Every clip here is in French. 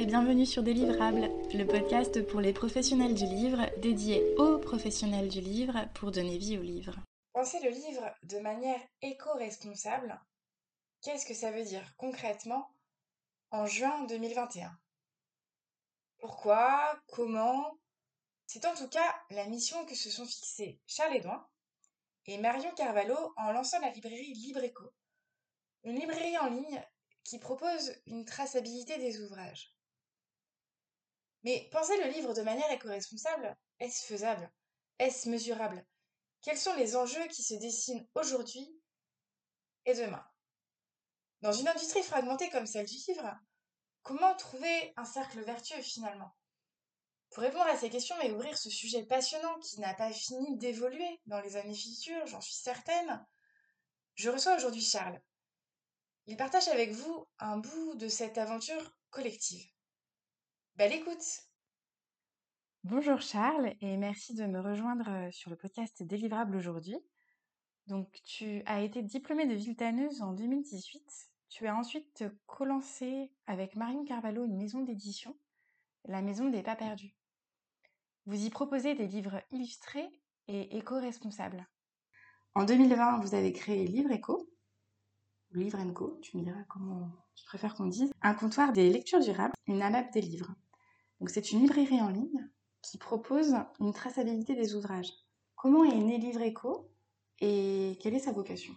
et bienvenue sur Délivrable, le podcast pour les professionnels du livre, dédié aux professionnels du livre pour donner vie au livre. Penser le livre de manière éco-responsable, qu'est-ce que ça veut dire concrètement en juin 2021 Pourquoi? Comment? C'est en tout cas la mission que se sont fixés Charles Edouin et Marion Carvalho en lançant la librairie LibreEco, une librairie en ligne qui propose une traçabilité des ouvrages. Mais penser le livre de manière éco-responsable, est-ce faisable? Est-ce mesurable? Quels sont les enjeux qui se dessinent aujourd'hui et demain? Dans une industrie fragmentée comme celle du livre, comment trouver un cercle vertueux finalement? Pour répondre à ces questions et ouvrir ce sujet passionnant qui n'a pas fini d'évoluer dans les années futures, j'en suis certaine, je reçois aujourd'hui Charles. Il partage avec vous un bout de cette aventure collective. Bonjour Charles et merci de me rejoindre euh, sur le podcast Délivrable aujourd'hui. Donc tu as été diplômé de Viltaneuse en 2018. Tu as ensuite co-lancé avec Marine Carvalho une maison d'édition, la Maison des Pas Perdus. Vous y proposez des livres illustrés et éco-responsables. En 2020, vous avez créé Livre Éco, Livre Co, tu me diras comment tu préfères qu'on dise, un comptoir des lectures durables, une AMAP des livres. Donc c'est une librairie en ligne qui propose une traçabilité des ouvrages. Comment est né Livre Éco et quelle est sa vocation?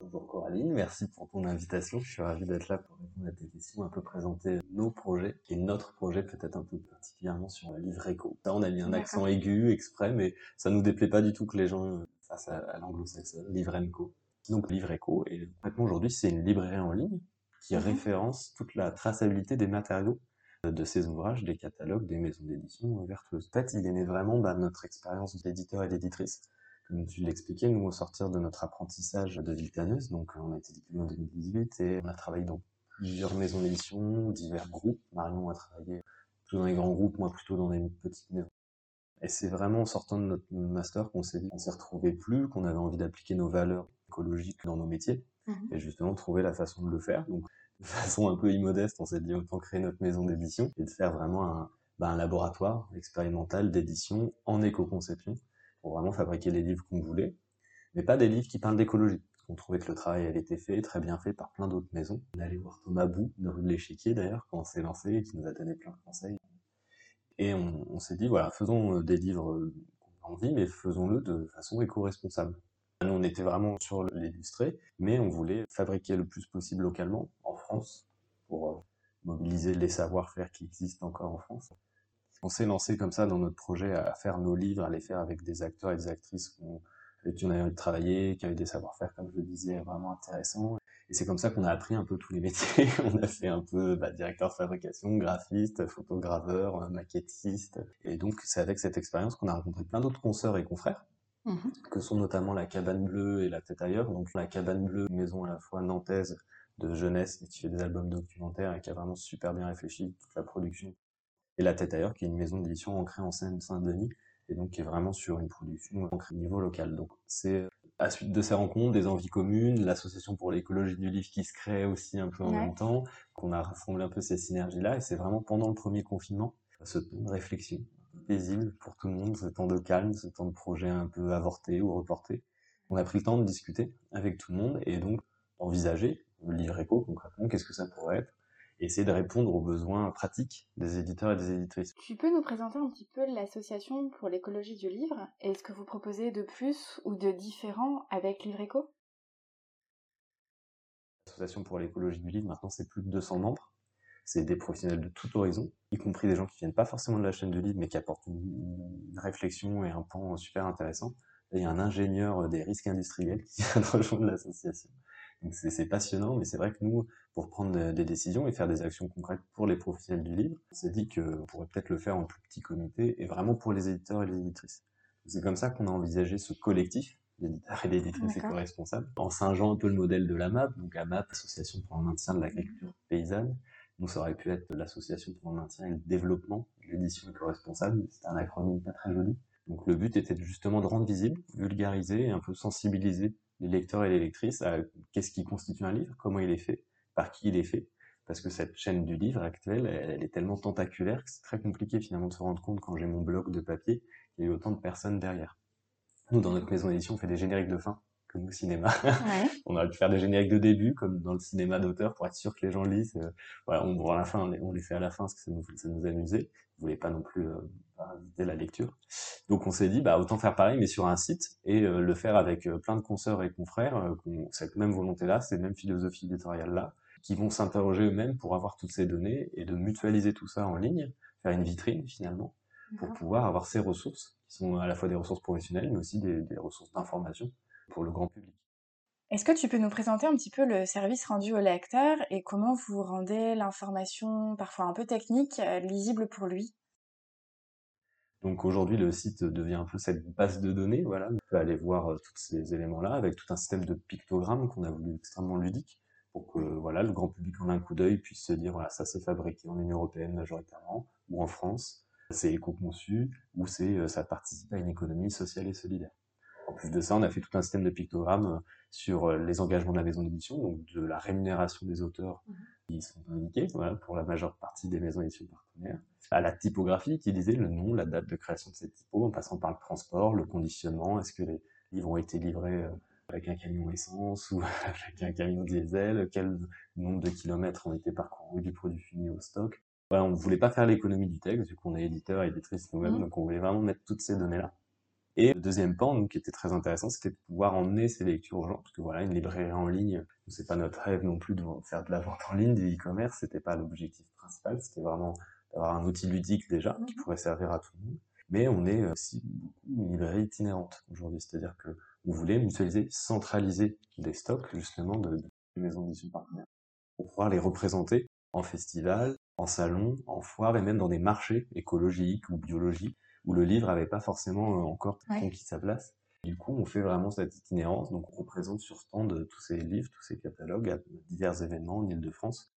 Bonjour Coraline, merci pour ton invitation. Je suis ravi d'être là pour répondre à tes questions, un peu présenter nos projets et notre projet peut-être un peu particulièrement sur le livre éco. Là, on a mis un accent aigu exprès, mais ça nous déplaît pas du tout que les gens fassent à, l'anglo-saxon, livre co donc Livre Eco. Et maintenant aujourd'hui, c'est une librairie en ligne qui mhm. référence toute la traçabilité des matériaux de ces ouvrages, des catalogues, des maisons d'édition vertueuses. En fait, il est né vraiment bah, notre expérience d'éditeur et d'éditrice. Comme tu l'expliquais, nous, au sortir de notre apprentissage de Viltaneuse, donc on a été diplômé en 2018 et on a travaillé dans plusieurs maisons d'édition, divers groupes. Marion a travaillé plutôt dans les grands groupes, moi plutôt dans des petites maisons. Et c'est vraiment en sortant de notre master qu'on s'est dit qu'on s'y retrouvait plus, qu'on avait envie d'appliquer nos valeurs écologiques dans nos métiers mhm. et justement trouver la façon de le faire. Donc de façon un peu immodeste, on s'est dit autant créer notre maison d'édition et de faire vraiment un, bah, un laboratoire expérimental d'édition en éco-conception pour vraiment fabriquer les livres qu'on voulait, mais pas des livres qui parlent d'écologie. On trouvait que le travail avait été fait, très bien fait par plein d'autres maisons. On allait voir Thomas Bou, de rue de l'Échiquier d'ailleurs, quand on s'est lancé, et qui nous a donné plein de conseils. Et on, on s'est dit, voilà, faisons euh, des livres euh, qu'on a envie, mais faisons-le de façon éco-responsable. Nous, on était vraiment sur l'illustré, mais on voulait fabriquer le plus possible localement, en France, pour euh, mobiliser les savoir-faire qui existent encore en France. On s'est lancé comme ça dans notre projet à faire nos livres, à les faire avec des acteurs et des actrices avec qui on avait travailler, qui avaient des savoir-faire, comme je le disais, vraiment intéressants. Et c'est comme ça qu'on a appris un peu tous les métiers. on a fait un peu bah, directeur de fabrication, graphiste, photograveur, maquettiste. Et donc c'est avec cette expérience qu'on a rencontré plein d'autres consoeurs et confrères Mhm. que sont notamment la Cabane Bleue et la Tête ailleurs. Donc la Cabane Bleue, maison à la fois nantaise de jeunesse qui fait des albums documentaires et qui a vraiment super bien réfléchi toute la production. Et la Tête ailleurs, qui est une maison d'édition ancrée en Seine-Saint-Denis et donc qui est vraiment sur une production ancrée au niveau local. Donc c'est à suite de ces rencontres, des envies communes, l'association pour l'écologie du livre qui se crée aussi un peu en même temps, qu'on a rassemblé un peu ces synergies-là, et c'est vraiment pendant le premier confinement, ce temps de réflexion, paisible pour tout le monde, ce temps de calme, ce temps de projet un peu avorté ou reporté. On a pris le temps de discuter avec tout le monde et donc envisager le livre éco concrètement, qu'est-ce que ça pourrait être, et essayer de répondre aux besoins pratiques des éditeurs et des éditrices. Tu peux nous présenter un petit peu l'association pour l'écologie du livre et ce que vous proposez de plus ou de différent avec Livre Éco L'association pour l'écologie du livre, maintenant c'est plus de 200 membres c'est des professionnels de tout horizon, y compris des gens qui viennent pas forcément de la chaîne de livre, mais qui apportent une, réflexion et un pan super intéressant. il y a un ingénieur des risques industriels qui vient de rejoindre l'association. Donc c'est passionnant, mais c'est vrai que nous, pour prendre des décisions et faire des actions concrètes pour les professionnels du livre, on s'est dit qu'on pourrait peut-être le faire en plus petit comité et vraiment pour les éditeurs et les éditrices. C'est comme ça qu'on a envisagé ce collectif d'éditeurs et d'éditrices éco-responsables, en singeant un peu le modèle de la MAP, donc AMAP, Association pour le maintien de l'agriculture paysanne, donc ça aurait pu être l'association pour le maintien et le développement de l'édition éco-responsable. C'était un acronyme pas très joli. Donc le but était justement de rendre visible, vulgariser et un peu sensibiliser les lecteurs et les lectrices à qu'est-ce qui constitue un livre, comment il est fait, par qui il est fait, parce que cette chaîne du livre actuelle, elle, est tellement tentaculaire que c'est très compliqué finalement de se rendre compte quand j'ai mon blog de papier qu'il y a autant de personnes derrière. Nous, dans notre maison d'édition, on fait des génériques de fin, au cinéma. on aurait pu faire des génériques de début, comme dans le cinéma d'auteur, pour être sûr que les gens lisent. Euh, voilà, on, à la fin, on les fait à la fin parce que ça nous, ça nous amusait. On voulait pas non plus euh, inviter la lecture. Donc on s'est dit, bah autant faire pareil, mais sur un site et euh, le faire avec euh, plein de consoeurs et confrères, cette même volonté-là, cette même philosophie éditoriale-là, qui vont s'interroger eux-mêmes pour avoir toutes ces données et de mutualiser tout ça en ligne, faire une vitrine finalement, pour pouvoir avoir ces ressources, qui sont à la fois des ressources professionnelles, mais aussi des, des ressources d'information pour le grand public. Est-ce que tu peux nous présenter un petit peu le service rendu au lecteur et comment vous rendez l'information, parfois un peu technique, euh, lisible pour lui? Donc aujourd'hui, le site devient un peu cette base de données. Voilà, on peut aller voir euh, tous ces éléments-là avec tout un système de pictogrammes qu'on a voulu extrêmement ludique pour que voilà le grand public en un coup d'œil puisse se dire voilà ça c'est fabriqué en Union européenne majoritairement ou en France, c'est éco-conçu ou c'est euh, ça participe à une économie sociale et solidaire. En plus de ça, on a fait tout un système de pictogrammes euh, sur les engagements de la maison d'édition, donc de la rémunération des auteurs mmh. qui sont indiqués voilà, pour la majeure partie des maisons d'édition partenaires, à la typographie qui disait le nom, la date de création de cette typo, en passant par le transport, le conditionnement, est-ce que les livres ont été livrés euh, avec un camion essence ou avec un camion diesel, quel nombre de kilomètres ont été parcourus du produit fini au stock. Voilà, on ne voulait pas faire l'économie du texte, vu qu'on est éditeur et éditrice nous-mêmes, mmh. donc on voulait vraiment mettre toutes ces données-là. Et le deuxième pan, donc, qui était très intéressant, c'était de pouvoir emmener ces lectures aux gens, parce que voilà, une librairie en ligne, c'est pas notre rêve non plus de faire de la vente en ligne, du e-commerce, c'était pas l'objectif principal, c'était vraiment d'avoir un outil ludique déjà qui mhm. pourrait servir à tout le monde. Mais on est aussi une librairie itinérante aujourd'hui, c'est-à-dire que on voulait mutualiser, centraliser des stocks justement de, de maisons d'édition partenaires pour pouvoir les représenter en festival, en salon, en foire et même dans des marchés écologiques ou biologiques où le livre n'avait pas forcément euh, encore conquis sa place. Du coup, on fait vraiment cette itinérance, donc on représente sur stand tous ces livres, tous ces catalogues à divers événements en Ile-de-France.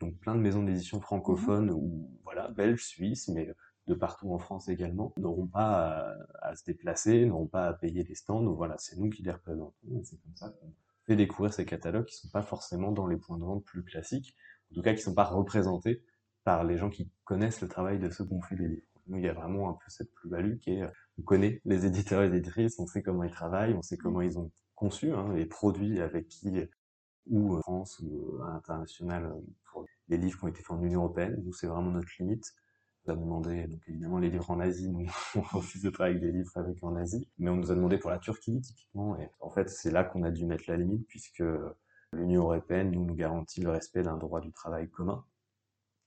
Donc plein de maisons d'édition francophones mmh ou voilà, belges, suisses, mais de partout en France également, n'auront pas à, se déplacer, n'auront pas à payer les stands. Donc voilà, c'est nous qui les représentons et c'est comme ça qu'on fait découvrir ces catalogues qui sont pas forcément dans les points de vente plus classiques, en tout cas qui sont pas représentés par les gens qui connaissent le travail de ceux qui ont fait les livres. Nous, il y a vraiment un peu cette plus-value qui est, on connaît les éditeurs et les éditrices, on sait comment ils travaillent, on sait comment ils ont conçu hein, les produits avec qui, ou en France ou à l'international, pour les livres qui ont été faits en Union Européenne. Nous, c'est vraiment notre limite. On nous a demandé, donc évidemment, les livres en Asie, nous, on refuse de travailler avec des livres fabriqués en Asie, mais on nous a demandé pour la Turquie, typiquement, et en fait, c'est là qu'on a dû mettre la limite, puisque l'Union Européenne, nous, nous garantit le respect d'un droit du travail commun,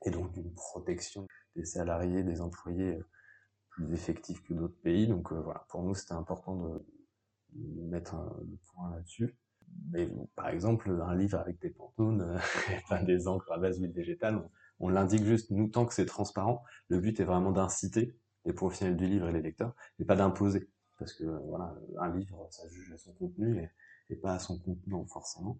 et donc d'une protection des salariés, des employés euh, plus effectifs que d'autres pays. Donc euh, voilà, pour nous, c'était important de, mettre un, point là-dessus. Mais par exemple, un livre avec des pantounes euh, pas des encres à base d'huile végétale, on, l'indique juste. Nous, tant que c'est transparent, le but est vraiment d'inciter les professionnels du livre et les lecteurs, mais pas d'imposer. Parce que voilà, un livre, ça juge à son contenu et, et pas à son contenant forcément.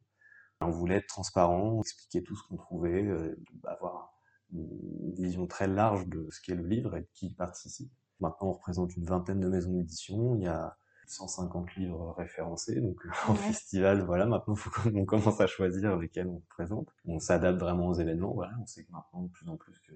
On voulait être transparent, expliquer tout ce qu'on trouvait, euh, avoir une vision très large de ce qu'est le livre et de qui participe. Maintenant, on représente une vingtaine de maisons d'édition. Il y a 150 livres référencés. Donc, en festival, voilà, maintenant, il faut qu'on commence à choisir lesquels on présente. On s'adapte vraiment aux événements. Voilà, on sait que maintenant, de plus en plus, que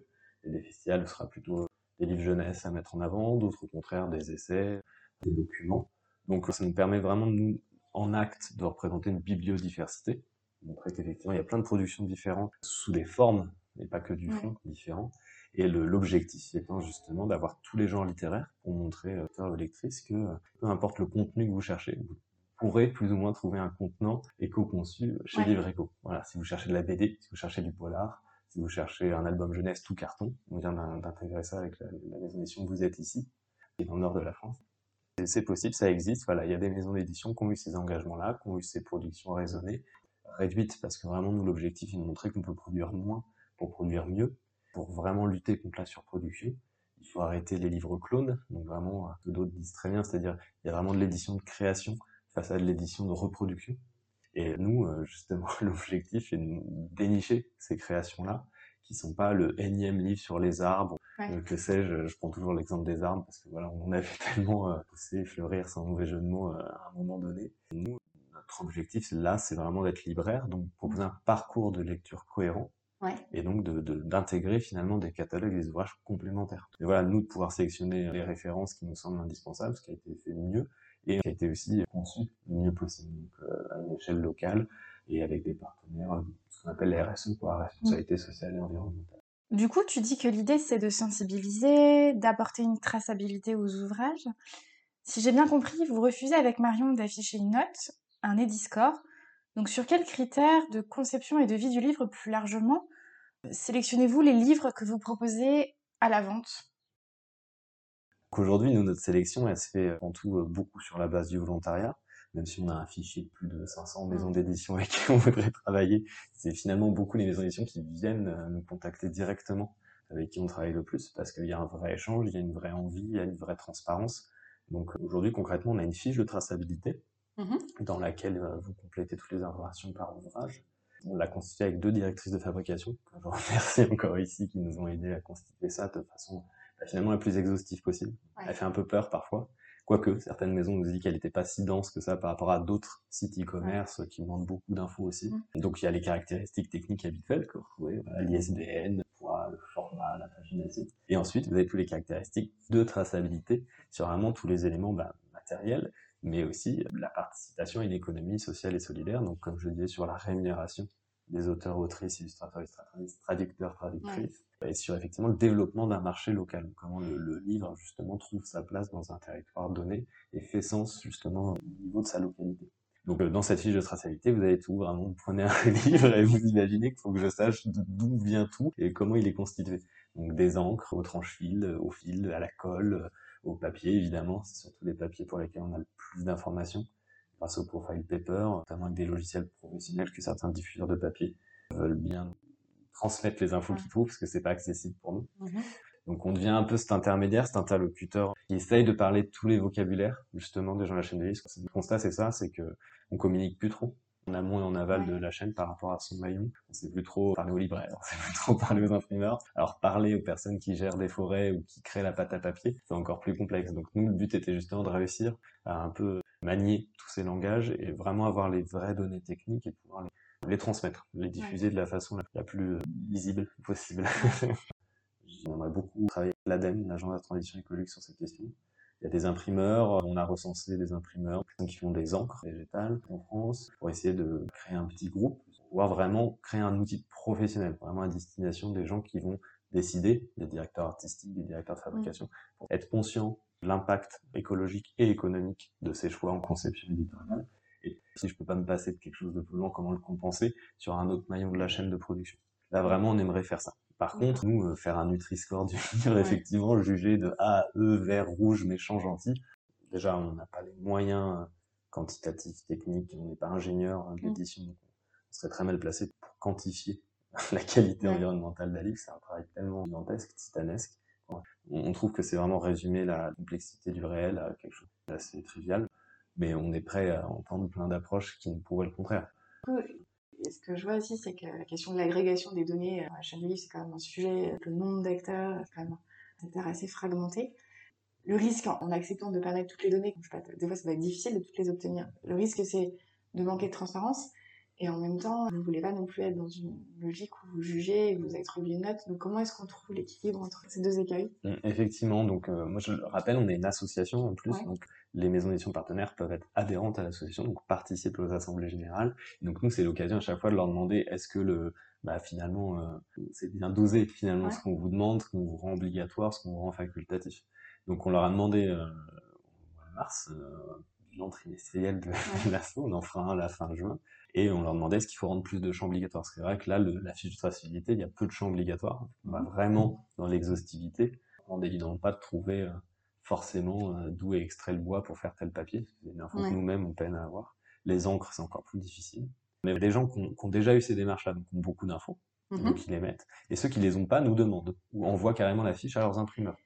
des festivals, ce sera plutôt des livres jeunesse à mettre en avant, d'autres au contraire, des essais, des documents. Donc, ça nous permet vraiment, nous, en acte, de représenter une bibliodiversité. Montrer qu'effectivement, il y a plein de productions différentes sous des formes et pas que du fond différent. Et l'objectif étant justement d'avoir tous les genres littéraires pour montrer aux lecteurs ou lectrices que peu importe le contenu que vous cherchez, vous pourrez plus ou moins trouver un contenant éco-conçu chez ouais. Voilà, si vous cherchez de la BD, si vous cherchez du polar, si vous cherchez un album jeunesse tout carton, on vient d'intégrer ça avec la, maison d'édition Vous êtes ici, qui est dans le nord de la France. C'est possible, ça existe. Voilà, il y a des maisons d'édition qui ont eu ces engagements-là, qui ont eu ces productions raisonnées, réduites, parce que vraiment, nous, l'objectif est de montrer qu'on peut produire moins pour produire mieux, pour vraiment lutter contre la surproduction. Il faut arrêter les livres clones, donc vraiment, que d'autres disent très bien, c'est-à-dire il y a vraiment de l'édition de création face à de l'édition de reproduction. Et nous, euh, justement, l'objectif est de dénicher ces créations-là, qui sont pas le énième livre sur les arbres, euh, que sais-je, je prends toujours l'exemple des arbres, parce que voilà, on avait tellement euh, poussé, fleurir sans mauvais jeu de mots à un moment donné. nous, notre objectif, là, c'est vraiment d'être libraire, donc proposer un parcours de lecture cohérent, et donc d'intégrer de, finalement des catalogues, des ouvrages complémentaires. Et voilà, nous de pouvoir sélectionner les références qui nous semblent indispensables, ce qui a été fait mieux et qui a été aussi conçu le mieux possible, donc euh, à une échelle locale et avec des partenaires, euh, ce qu'on appelle les RSE, pour la responsabilité sociale et environnementale. Du coup, tu dis que l'idée, c'est de sensibiliser, d'apporter une traçabilité aux ouvrages. Si j'ai bien compris, vous refusez avec Marion d'afficher une note, un Ediscore. Donc, sur quels critères de conception et de vie du livre plus largement sélectionnez-vous les livres que vous proposez à la vente? Aujourd'hui, notre sélection, elle se fait en tout euh, beaucoup sur la base du volontariat même si on a un fichier de plus de 500 maisons mmh. d'édition avec qui on voudrait travailler, c'est finalement beaucoup les maisons d'édition qui viennent euh, nous contacter directement, avec qui on travaille le plus, parce qu'il y a un vrai échange, il y a une vraie envie, il y a une vraie transparence. Donc aujourd'hui, concrètement, on a une fiche de traçabilité mmh dans laquelle euh, vous complétez toutes les informations par ouvrage. On l'a constituée avec deux directrices de fabrication, que je remercie encore ici, qui nous ont aidé à constituer ça de façon bah, finalement la plus exhaustive possible. Elle fait un peu peur parfois, Quoique, certaines maisons nous disent qu'elle n'était pas si dense que ça par rapport à d'autres sites e-commerce qui demandent beaucoup d'infos aussi. Mm. Donc il y a les caractéristiques techniques habituelles que vous retrouvez, l'ISBN, le format, la pagination. Et ensuite, vous avez tous les caractéristiques de traçabilité sur vraiment tous les éléments bah, matériels, mais aussi la participation à une économie sociale et solidaire. Donc comme je disais, sur la rémunération des auteurs, autrices, illustrateurs, illustratrices, traducteurs, traductrices, et sur effectivement le développement d'un marché local. Comment le, livre justement trouve sa place dans un territoire donné et fait sens justement au niveau de sa localité. Donc euh, dans cette fiche de traçabilité, vous avez tout. Vraiment, vous prenez un livre et vous imaginez qu'il faut que je sache d'où vient tout et comment il est constitué. Donc des encres au tranche-fil, au fil, à la colle, au papier évidemment. C'est surtout les papiers pour lesquels on a le plus d'informations grâce au profile paper, notamment avec des logiciels professionnels que certains diffuseurs de papier veulent bien transmettre les infos qu'ils trouvent parce que c'est pas accessible pour nous. Mhm. Donc on devient un peu cet intermédiaire, cet interlocuteur qui essaye de parler tous les vocabulaires justement des gens de la chaîne de livres. Le constat c'est ça, c'est que on communique plus trop en amont et en aval de la chaîne par rapport à son maillon. On sait plus trop parler aux libraires, on sait plus trop parler aux imprimeurs. Alors parler aux personnes qui gèrent des forêts ou qui créent la pâte à papier, c'est encore plus complexe. Donc nous le but était justement de réussir à un peu manier tous ces langages et vraiment avoir les vraies données techniques et pouvoir les les transmettre, les diffuser de la façon la, plus euh, lisible possible. J'aimerais beaucoup travailler avec l'ADEME, l'Agence de la transition écologique, sur cette question. Il y a des imprimeurs, on a recensé des imprimeurs qui font des encres végétales en France pour essayer de créer un petit groupe, pouvoir vraiment créer un outil professionnel, vraiment à destination des gens qui vont décider, des directeurs artistiques, des directeurs de fabrication, pour être conscients de l'impact écologique et économique de ces choix en conception éditoriale et si je peux pas me passer de quelque chose de long, comment le compenser sur un autre maillon de la chaîne de production? Là, vraiment, on aimerait faire ça. Par contre, nous, euh, faire un Nutri-Score du livre, effectivement, juger de A, E, vert, rouge, méchant, gentil. Déjà, on n'a pas les moyens euh, quantitatifs, techniques, on n'est pas ingénieur hein, de mm. l'édition, on serait très mal placé pour quantifier la qualité environnementale d'un livre. C'est un travail tellement gigantesque, titanesque. On trouve que c'est vraiment résumer la complexité du réel à quelque chose d'assez trivial mais on est prêt à entendre plein d'approches qui nous prouvent le contraire. Ce que je vois aussi, c'est que la question de l'agrégation des données à la chaîne de livre, c'est quand même un sujet, le nombre d'acteurs, c'est quand même un secteur assez fragmenté. Le risque, en acceptant de permettre toutes les données, des fois ça va être difficile de toutes les obtenir. Le risque, c'est de manquer de transparence. Et en même temps, vous ne voulez pas non plus être dans une logique où vous jugez et vous attribuez une note. Donc comment est-ce qu'on trouve l'équilibre entre ces deux écueils? Mmh, Effectivement, donc euh, moi je le rappelle, on est une association en plus, donc les maisons d'édition partenaires peuvent être adhérentes à l'association, donc participer aux assemblées générales. donc nous, c'est l'occasion à chaque fois de leur demander est-ce que le, bah, finalement, euh, c'est bien dosé finalement ce qu'on vous demande, ce qu'on vous rend obligatoire, ce qu'on vous rend facultatif. Donc on leur a demandé euh, en mars, euh, bilan trimestriel de l'assaut, on en fera un à la fin juin et on leur demandait est-ce qu'il faut rendre plus de champs obligatoires? C'est vrai que là, le, la fiche de traçabilité, il y a peu de champs obligatoires. On va vraiment dans l'exhaustivité. On n'évidemment pas de trouver euh, forcément euh, d'où est extrait le bois pour faire tel papier. C'est une info que nous-mêmes on peine à avoir. Les encres, c'est encore plus difficile. Mais des gens qui ont, déjà eu ces démarches-là, donc ont beaucoup d'infos, mm-hmm. donc ils les mettent. Et ceux qui les ont pas nous demandent ou envoient carrément la fiche à leurs imprimeurs.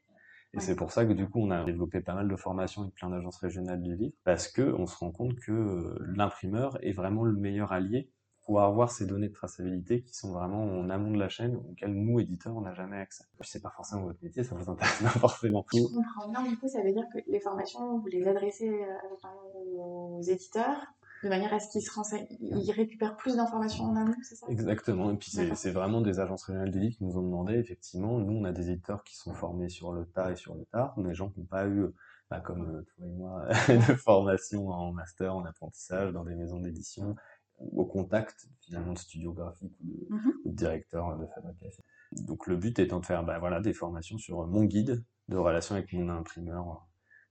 Et c'est pour ça que du coup, on a développé pas mal de formations avec plein d'agences régionales du livre, parce que on se rend compte que euh, l'imprimeur est vraiment le meilleur allié pour avoir ces données de traçabilité qui sont vraiment en amont de la chaîne, auxquelles nous, éditeurs, on n'a jamais accès. Puis c'est pas forcément votre métier, ça vous intéresse pas forcément. Je comprends bien, du coup, ça veut dire que les formations, vous les adressez euh, aux éditeurs de manière à ce qu'ils se renseignent, ils récupèrent plus d'informations en amont, c'est ça? Exactement. Et puis c'est vraiment des agences régionales de livres qui nous ont demandé, effectivement, nous on a des éditeurs qui sont formés sur le tas et sur le tard, des gens qui n'ont pas eu, bah, comme euh, toi et moi, de formation en master, en apprentissage, dans des maisons d'édition, au contact finalement de studios graphiques ou de, ou de directeurs de fabrication. Donc le but étant de faire bah, voilà, des formations sur mon guide de relation avec mon imprimeur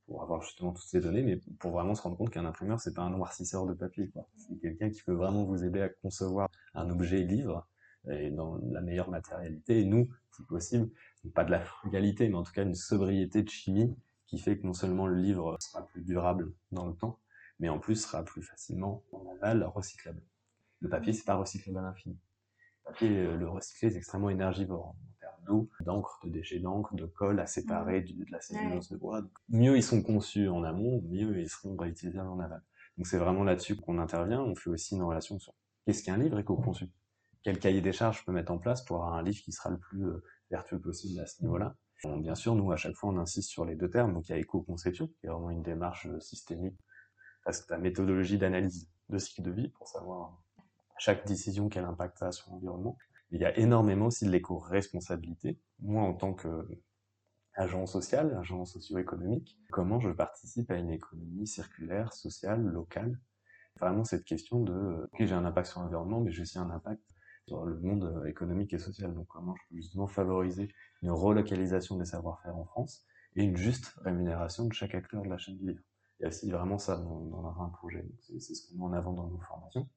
pour avoir justement toutes ces données, mais pour vraiment se rendre compte qu'un imprimeur, c'est pas un noircisseur de papier. C'est quelqu'un qui peut vraiment vous aider à concevoir un objet livre et dans la meilleure matérialité. Et nous, si possible, pas de la frugalité, mais en tout cas une sobriété de chimie qui fait que non seulement le livre sera plus durable dans le temps, mais en plus sera plus facilement en aval recyclable. Le papier, c'est pas recyclable à l'infini. Le papier, euh, le recycler, c'est extrêmement énergivore d'eau, d'encre, de déchets d'encre, de colle à séparer du- de la cellulose de bois. Mieux ils sont conçus en amont, mieux ils seront réutilisables en aval. Donc c'est vraiment là-dessus qu'on intervient. On fait aussi une relation sur qu'est-ce qu'un livre éco-conçu? Quel cahier des charges je peux mettre en place pour avoir un livre qui sera le plus euh, vertueux possible à ce niveau-là? Bon, Bien sûr, nous, à chaque fois, on insiste sur les deux termes. Donc il y a éco-conception, qui est vraiment une démarche euh, systémique, parce que la méthodologie d'analyse de cycle de vie pour savoir chaque décision quel impact ça a sur l'environnement. Il y a énormément aussi de l'éco-responsabilité. Moi, en tant que agent social, agent socio-économique, comment je participe à une économie circulaire, sociale, locale? Vraiment cette question de, euh, ok, j'ai un impact sur l'environnement, mais j'ai aussi un impact sur le monde euh, économique et social. Donc comment je peux justement favoriser une relocalisation des savoir-faire en France et une juste rémunération de chaque acteur de la chaîne du livre. Il y a aussi vraiment ça dans, dans un projet. C'est ce qu'on met en avant dans nos formations.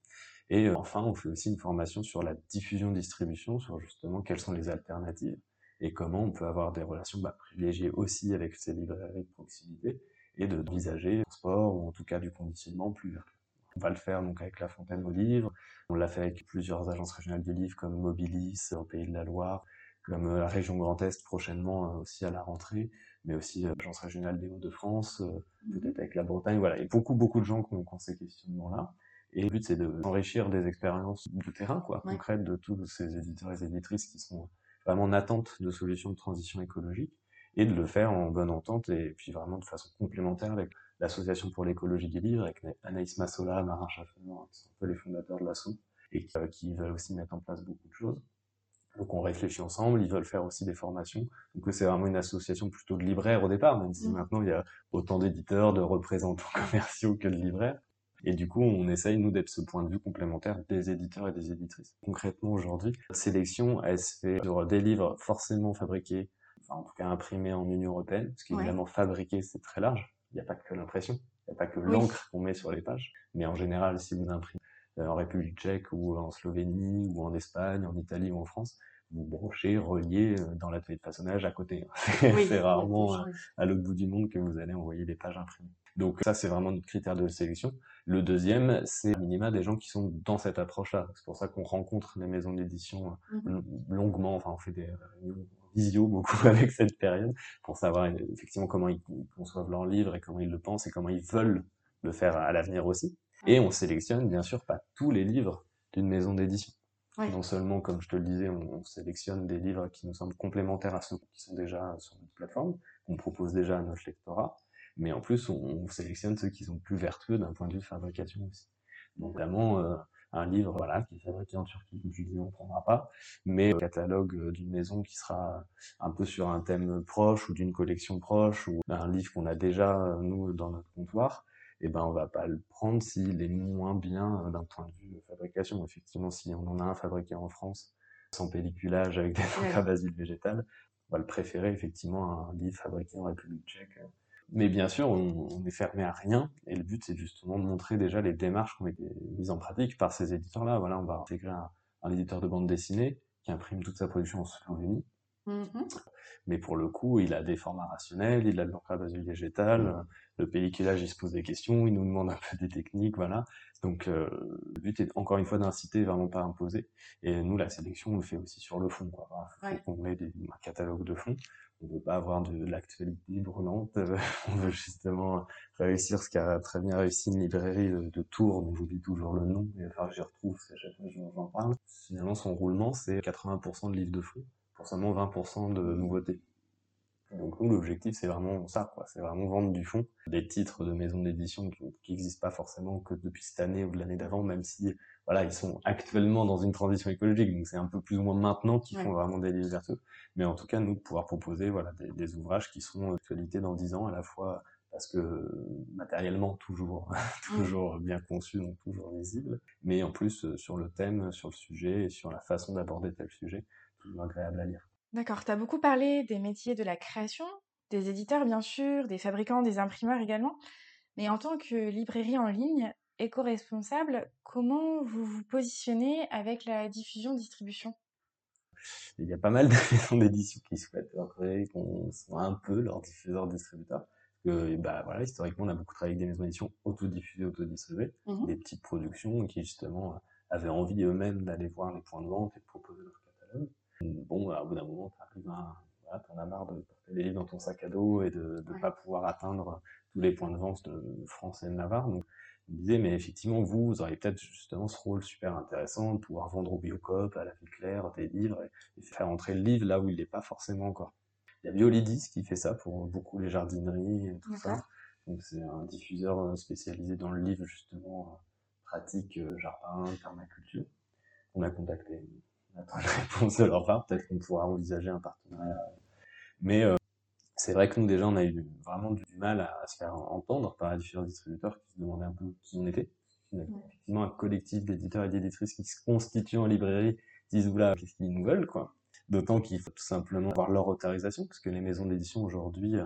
Et euh, enfin, on fait aussi une formation sur la diffusion-distribution, sur justement quelles sont les alternatives et comment on peut avoir des relations bah, privilégiées aussi avec ces librairies de proximité et de d'envisager le transport ou en tout cas du conditionnement plus vertueux. On va le faire donc avec la Fontaine aux livres, on l'a fait avec plusieurs agences régionales du livre comme Mobilis au Pays de la Loire, comme euh, la région Grand Est prochainement euh, aussi à la rentrée, mais aussi euh, l'agence régionale des Hauts-de-France, euh, peut-être avec la Bretagne, voilà. Il y a beaucoup, beaucoup de gens qui ont, qui ont ces questionnements-là. Et le but, c'est de s'enrichir des expériences du terrain, quoi, Ouais. concrètes de tous ces éditeurs et éditrices qui sont vraiment en attente de solutions de transition écologique et de le faire en bonne entente et puis vraiment de façon complémentaire avec l'Association pour l'écologie du livre, avec Anaïs Massola, Marin Chaffenor, qui sont un peu les fondateurs de l'asso et qui, euh, qui veulent aussi mettre en place beaucoup de choses. Donc on réfléchit ensemble, ils veulent faire aussi des formations. Donc c'est vraiment une association plutôt de libraires au départ, même si Mhm. maintenant il y a autant d'éditeurs, de représentants commerciaux que de libraires. Et du coup, on essaye, nous, d'être ce point de vue complémentaire des éditeurs et des éditrices. Concrètement, aujourd'hui, la sélection, elle se fait sur des livres forcément fabriqués, enfin, en tout cas imprimés en Union Européenne, parce qu'évidemment, fabriquer, c'est très large. Il n'y a pas que l'impression, il n'y a pas que Oui. l'encre qu'on met sur les pages. Mais en général, si vous imprimez euh, en République tchèque ou en Slovénie ou en Espagne, en Italie ou en France, vous branchez, reliez euh, dans l'atelier de façonnage à côté. Oui, c'est rarement à l'autre bout du monde que vous allez envoyer des pages imprimées. Donc ça, c'est vraiment notre critère de sélection. Le deuxième, c'est minima des gens qui sont dans cette approche-là. C'est pour ça qu'on rencontre les maisons d'édition euh, l- longuement. Enfin, on fait des réunions en visio beaucoup avec cette période pour savoir euh, effectivement comment ils ils conçoivent leur livre et comment ils le pensent et comment ils veulent le faire à l'avenir aussi. Et on sélectionne bien sûr pas tous les livres d'une maison d'édition. Oui. Non seulement, comme je te le disais, on, on sélectionne des livres qui nous semblent complémentaires à ceux qui sont déjà sur notre plateforme, qu'on propose déjà à notre lectorat, mais en plus, on, on sélectionne ceux qui sont plus vertueux d'un point de vue de fabrication aussi. Donc, Notamment, euh, un livre voilà, qui est fabriqué en Turquie, comme je disais, on ne prendra pas, mais le catalogue euh, d'une maison qui sera un peu sur un thème proche ou d'une collection proche ou un livre qu'on a déjà, euh, nous, dans notre comptoir, eh ben, on va pas le prendre s'il est moins bien euh, d'un point de vue de fabrication. Effectivement, si on en a un fabriqué en France, sans pelliculage, avec des encres à basile végétal, on va le préférer effectivement à un livre fabriqué en République tchèque. Mais bien sûr, on, on est fermé à rien, et le but c'est justement de montrer déjà les démarches qui ont été mises en pratique par ces éditeurs-là. Voilà, on va intégrer un, un éditeur de bande dessinée qui imprime toute sa production en Slovénie, Mhm. mais pour le coup, il a des formats rationnels, il a de basile végétal, Mm. euh, le pelliculage, il se pose des questions, il nous demande un peu des techniques, voilà. Donc, euh, le but est encore une fois d'inciter, vraiment pas imposer. Et nous, la sélection, on le fait aussi sur le fond, quoi. Voilà, faut Ouais. qu'on ait des, un catalogue de fond. On veut pas avoir de, l'actualité brûlante. on veut justement réussir ce qu'a très bien réussi une librairie de, de Tours, dont j'oublie toujours le nom, mais enfin, j'y retrouve, qu'à chaque fois, j'en j'en parle. Finalement, son roulement, c'est 80% de livres de fond pour seulement 20% de nouveautés. Donc nous, l'objectif, c'est vraiment ça, quoi. C'est vraiment vendre du fond, des titres de maisons d'édition qui n'existent pas forcément que depuis cette année ou l'année d'avant, même si, voilà, ils sont actuellement dans une transition écologique, donc c'est un peu plus ou moins maintenant qu'ils font vraiment des livres vertueux. Mais en tout cas, nous, pouvoir proposer, voilà, des, des ouvrages qui seront d'actualité dans dix ans, à la fois parce que matériellement toujours toujours bien conçu donc toujours visible mais en plus euh, sur le thème sur le sujet et sur la façon d'aborder tel sujet toujours agréable à lire. D'accord. Tu as beaucoup parlé des métiers de la création des éditeurs bien sûr des fabricants des imprimeurs également. Mais en tant que librairie en ligne éco-responsable comment vous vous positionnez avec la diffusion distribution? Il y a pas mal de maisons d'édition qui souhaitent qu'on soit un peu leur diffuseur distributeur que bah, voilà, historiquement, on a beaucoup travaillé avec des maisons d'édition autodiffusées, autodistribuées, mmh des petites productions qui justement avaient envie eux-mêmes d'aller voir les points de vente et de proposer leur catalogue. Bon, bah, au bout d'un moment, tu arrives à, voilà, t'en as marre de porter les livres dans ton sac à dos et de ne pas pouvoir atteindre tous les points de vente de France et de Navarre. Donc, me disait, mais effectivement, vous, vous auriez peut-être justement ce rôle super intéressant de pouvoir vendre au Biocop, à la vie claire, des livres et, faire entrer le livre là où il n'est pas forcément encore. Il y a Biolidis qui fait ça pour beaucoup les jardineries et tout ça. Donc c'est un diffuseur euh, spécialisé dans le livre justement euh, pratique euh, jardin, permaculture. On a contacté, on attend une réponse de leur part. Peut-être qu'on pourra envisager un partenariat. Mais c'est vrai que nous déjà on a eu vraiment du mal à, se faire entendre par les différents distributeurs qui se demandaient un peu qui on était. Effectivement un collectif d'éditeurs et d'éditrices qui se constituent en librairie disent oula qu'est-ce qu'ils nous veulent quoi. D'autant qu'il faut tout simplement avoir leur autorisation, parce que les maisons d'édition aujourd'hui euh,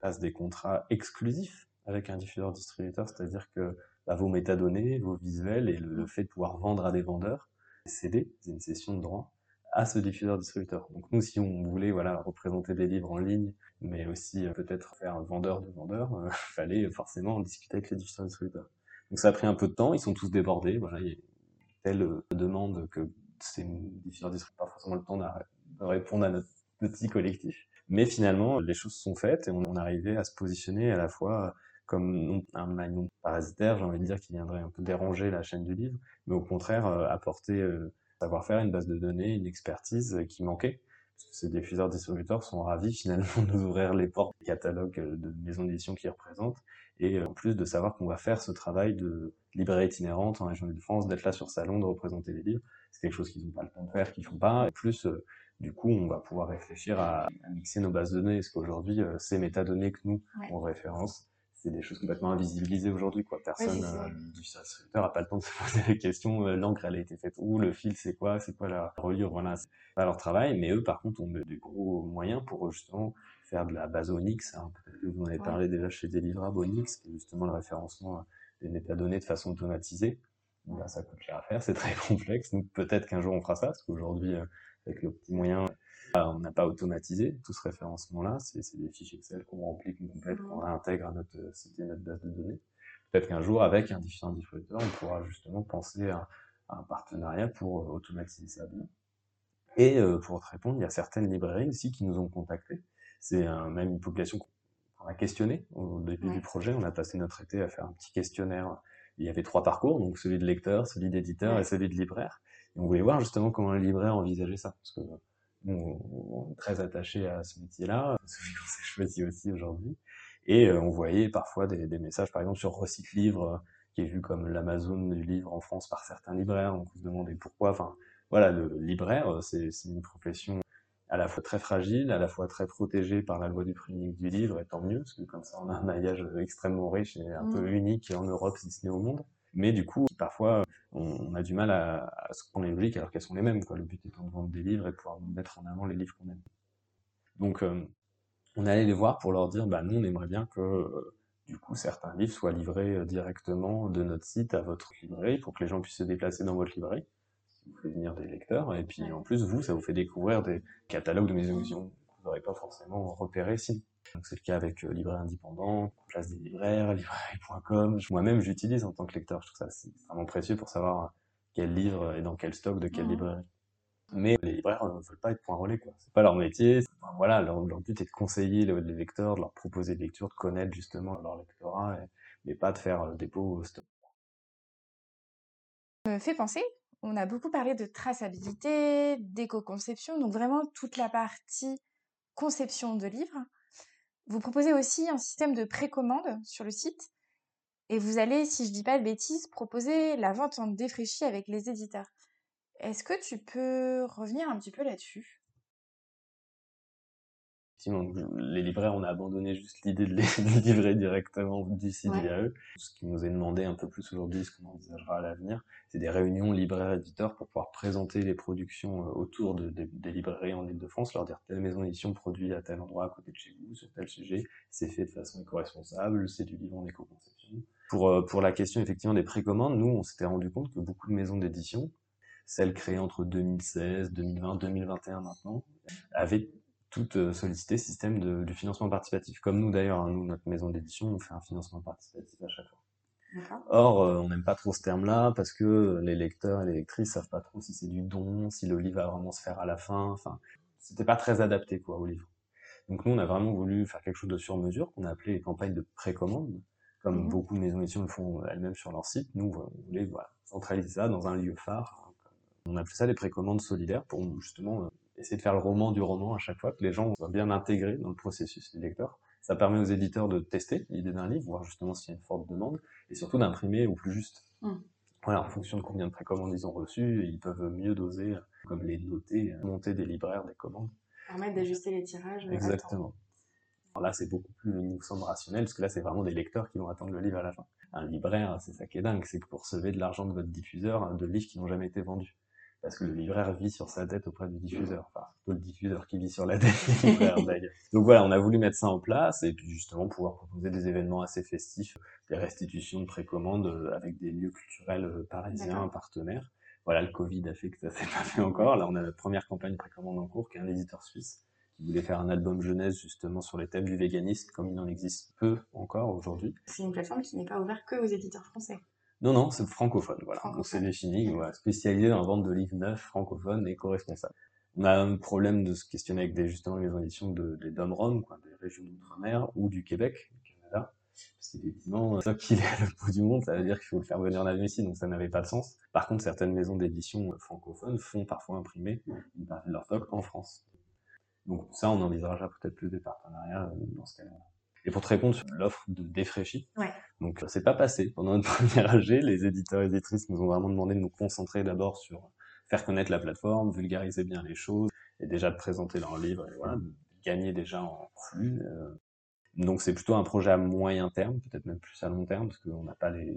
passent des contrats exclusifs avec un diffuseur-distributeur, c'est-à-dire que bah, vos métadonnées, vos visuels et le, fait de pouvoir vendre à des vendeurs, c'est une cession de droit à ce diffuseur-distributeur. Donc nous, si on voulait voilà représenter des livres en ligne, mais aussi euh, peut-être faire un vendeur de vendeur, il euh, fallait forcément en discuter avec les diffuseurs-distributeurs. Donc ça a pris un peu de temps, ils sont tous débordés, voilà, il y a telle demande que ces diffuseurs-distributeurs pas forcément le temps répondre à notre petit collectif. Mais finalement, les choses sont faites et on arrivé à se positionner à la fois comme un maillon parasitaire, j'ai envie de dire, qui viendrait un peu déranger la chaîne du livre, mais au contraire euh, apporter euh, savoir-faire, une base de données, une expertise qui manquait. Parce que ces diffuseurs-distributeurs sont ravis finalement de nous ouvrir les portes du catalogue de maisons d'édition qu'ils représentent, et en plus de savoir qu'on va faire ce travail de librairie itinérante en région de France, d'être là sur salon, de représenter les livres, c'est quelque chose qu'ils n'ont pas le temps de faire, qu'ils font pas. Et plus, euh, du coup, on va pouvoir réfléchir à, mixer nos bases de données, parce qu'aujourd'hui, euh, ces métadonnées que nous, on référence, c'est des choses complètement invisibilisées aujourd'hui, quoi. Personne, euh, du distributeur n'a pas le temps de se poser les questions, l'encre, elle a été faite où, le fil, c'est quoi, c'est quoi la reliure, voilà, c'est pas leur travail, mais eux, par contre, ont des gros moyens pour justement faire de la base Onyx, hein. vous en avez parlé déjà chez Deliverable Onyx, qui est justement le référencement des métadonnées de façon automatisée. Bah, ça coûte cher à faire, c'est très complexe. Donc peut-être qu'un jour on fera ça, parce qu'aujourd'hui, euh, avec le petit moyen, on n'a pas automatisé tout ce référencement-là. C'est des fichiers Excel qu'on remplit, qu'on complète, qu'on réintègre à notre et notre base de données. Peut-être qu'un jour, avec un différent distributeur, on pourra justement penser à, un partenariat pour euh, automatiser ça bien. Et euh, pour te répondre, il y a certaines librairies aussi qui nous ont contactés. C'est même une population qu'on a questionnée au début du projet. On a passé notre été à faire un petit questionnaire il y avait trois parcours, donc celui de lecteur, celui d'éditeur et celui de libraire. Et on voulait voir justement comment les libraires envisageait ça, parce que on, est très attaché à ce métier-là, celui qu'on s'est choisi aussi aujourd'hui. Et euh, on voyait parfois des, des, messages, par exemple sur Recycle Livre, euh, qui est vu comme l'Amazon du livre en France par certains libraires. Donc on se demandait pourquoi. Enfin, voilà, le libraire, euh, c'est une profession à la fois très fragile, à la fois très protégée par la loi du prix unique du livre, et tant mieux, parce que comme ça on a un maillage extrêmement riche et un peu mmh. unique en Europe, si ce n'est au monde. Mais du coup, parfois, on, a du mal à, à se prendre les logiques alors qu'elles sont les mêmes. Quoi. Le but étant de vendre des livres et pouvoir mettre en avant les livres qu'on aime. Donc, euh, on allait les voir pour leur dire, bah nous, on aimerait bien que, euh, du coup, certains livres soient livrés euh, directement de notre site à votre librairie pour que les gens puissent se déplacer dans votre librairie vous fait venir des lecteurs, et puis en plus, vous, ça vous fait découvrir des catalogues de maisons d'édition que vous n'aurez pas forcément repérés si. C'est le cas avec euh, Libraire Indépendant, Place des libraires, librairie.com. Moi-même, j'utilise en tant que lecteur. Je trouve ça c'est extrêmement précieux pour savoir quel livre est dans quel stock de quelle librairie. Mais les libraires ne veulent pas être point relais, quoi. C'est pas leur métier. voilà, leur, but est de conseiller les, lecteurs, de leur proposer des lectures, de connaître justement leur lectorat, mais pas de faire euh, dépôt au stock. me fait penser on a beaucoup parlé de traçabilité, d'éco-conception, donc vraiment toute la partie conception de livres. Vous proposez aussi un système de précommande sur le site et vous allez, si je dis pas de bêtises, proposer la vente en défraîchi avec les éditeurs. Est-ce que tu peux revenir un petit peu là-dessus? Les libraires, on a abandonné juste l'idée de les livrer directement du site via eux. Ce qui nous est demandé un peu plus aujourd'hui, ce qu'on envisagera à l'avenir, c'est des réunions libraires-éditeurs pour pouvoir présenter les productions euh, autour de, des librairies en Ile-de-France, leur dire telle maison d'édition produit à tel endroit à côté de chez vous, sur tel sujet, c'est fait de façon éco-responsable, c'est du livre en éco-conception. Pour, euh, pour la question effectivement des précommandes, nous, on s'était rendu compte que beaucoup de maisons d'édition, celles créées entre 2016, 2020, 2021 maintenant, avaient toutes euh, sollicité système de, du financement participatif. Comme nous d'ailleurs, hein, nous, notre maison d'édition, on fait un financement participatif à chaque fois. Or, euh, on n'aime pas trop ce terme-là parce que les lecteurs et les lectrices savent pas trop si c'est du don, si le livre va vraiment se faire à la fin. Enfin, c'était pas très adapté quoi au livre. Donc nous, on a vraiment voulu faire quelque chose de sur mesure qu'on a appelé les campagnes de précommande, comme mmh beaucoup de maisons d'édition le font elles-mêmes sur leur site. Nous, on voulait voilà, centraliser ça dans un lieu phare. On a appelé ça les précommandes solidaires pour justement euh, essayer de faire le roman du roman à chaque fois, que les gens soient bien intégrés dans le processus du lecteur. Ça permet aux éditeurs de tester l'idée d'un livre, voir justement s'il y a une forte demande, et surtout d'imprimer au plus juste. Mmh. Voilà, en fonction de combien de précommandes ils ont reçues, ils peuvent mieux doser, comme les noter, monter des libraires, des commandes. Permettre d'ajuster les tirages. Exactement. Alors là, c'est beaucoup plus, il nous semble rationnel, parce que là, c'est vraiment des lecteurs qui vont attendre le livre à la fin. Un libraire, c'est ça qui est dingue, c'est que vous recevez de l'argent de votre diffuseur de livres qui n'ont jamais été vendus parce que le libraire vit sur sa dette auprès du diffuseur. Enfin, plutôt le diffuseur qui vit sur la dette du libraire d'ailleurs. Donc voilà, on a voulu mettre ça en place et puis justement pouvoir proposer des événements assez festifs, des restitutions de précommande euh, avec des lieux culturels euh, parisiens partenaires. Voilà, le Covid a fait que ça s'est pas fait encore. Là, on a notre première campagne précommande en cours, qui est un éditeur suisse qui voulait faire un album jeunesse justement sur les thèmes du véganisme, comme il en existe peu encore aujourd'hui. C'est une plateforme qui n'est pas ouverte que aux éditeurs français. Non, non, c'est francophone, voilà. On s'est défini, voilà, spécialisé dans la vente de livres neufs, francophones et éco-responsables. On a un problème de se questionner avec des, justement, les éditions de, des DOM-ROM, des régions d'outre-mer, ou du Québec, du Canada. Parce qu'effectivement, ça qu'il est à le bout du monde, ça veut dire qu'il faut le faire venir en ici, donc ça n'avait pas de sens. Par contre, certaines maisons d'édition francophones font parfois imprimer une partie de leur stock en France. Donc ça, on envisagera peut-être plus des partenariats euh, dans ce cas-là. Et pour te répondre sur l'offre de défraîchi, ouais. donc c'est pas passé. Pendant notre premier AG, les éditeurs et éditrices nous ont vraiment demandé de nous concentrer d'abord sur faire connaître la plateforme, vulgariser bien les choses, et déjà de présenter leurs livres, et voilà, de gagner déjà en flux. Euh. Donc c'est plutôt un projet à moyen terme, peut-être même plus à long terme, parce qu'on n'a pas les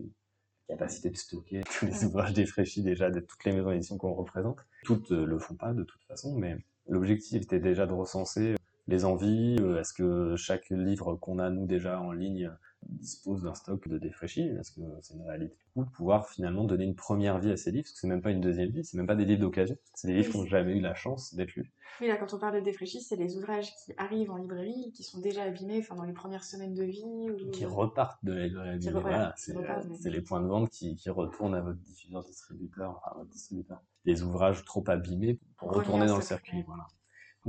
capacités de stocker tous les ouvrages défraîchis déjà de toutes les maisons d'édition qu'on représente. Toutes euh, le font pas de toute façon, mais l'objectif était déjà de recenser les envies euh, Est-ce que chaque livre qu'on a, nous, déjà en ligne, dispose d'un stock de défraîchis? Est-ce que c'est une réalité? Ou pouvoir finalement donner une première vie à ces livres, parce que c'est même pas une deuxième vie, c'est même pas des livres d'occasion, c'est des livres qui n'ont jamais eu la chance d'être lus. Oui, là, quand on parle de défraîchis, c'est les ouvrages qui arrivent en librairie, qui sont déjà abîmés, enfin, dans les premières semaines de vie. Ou... Qui repartent de la librairie abîmée. Voilà, c'est les points de vente qui, qui retournent à votre diffuseur distributeur, enfin, votre distributeur. Les ouvrages trop abîmés pour retourner dans le circuit, voilà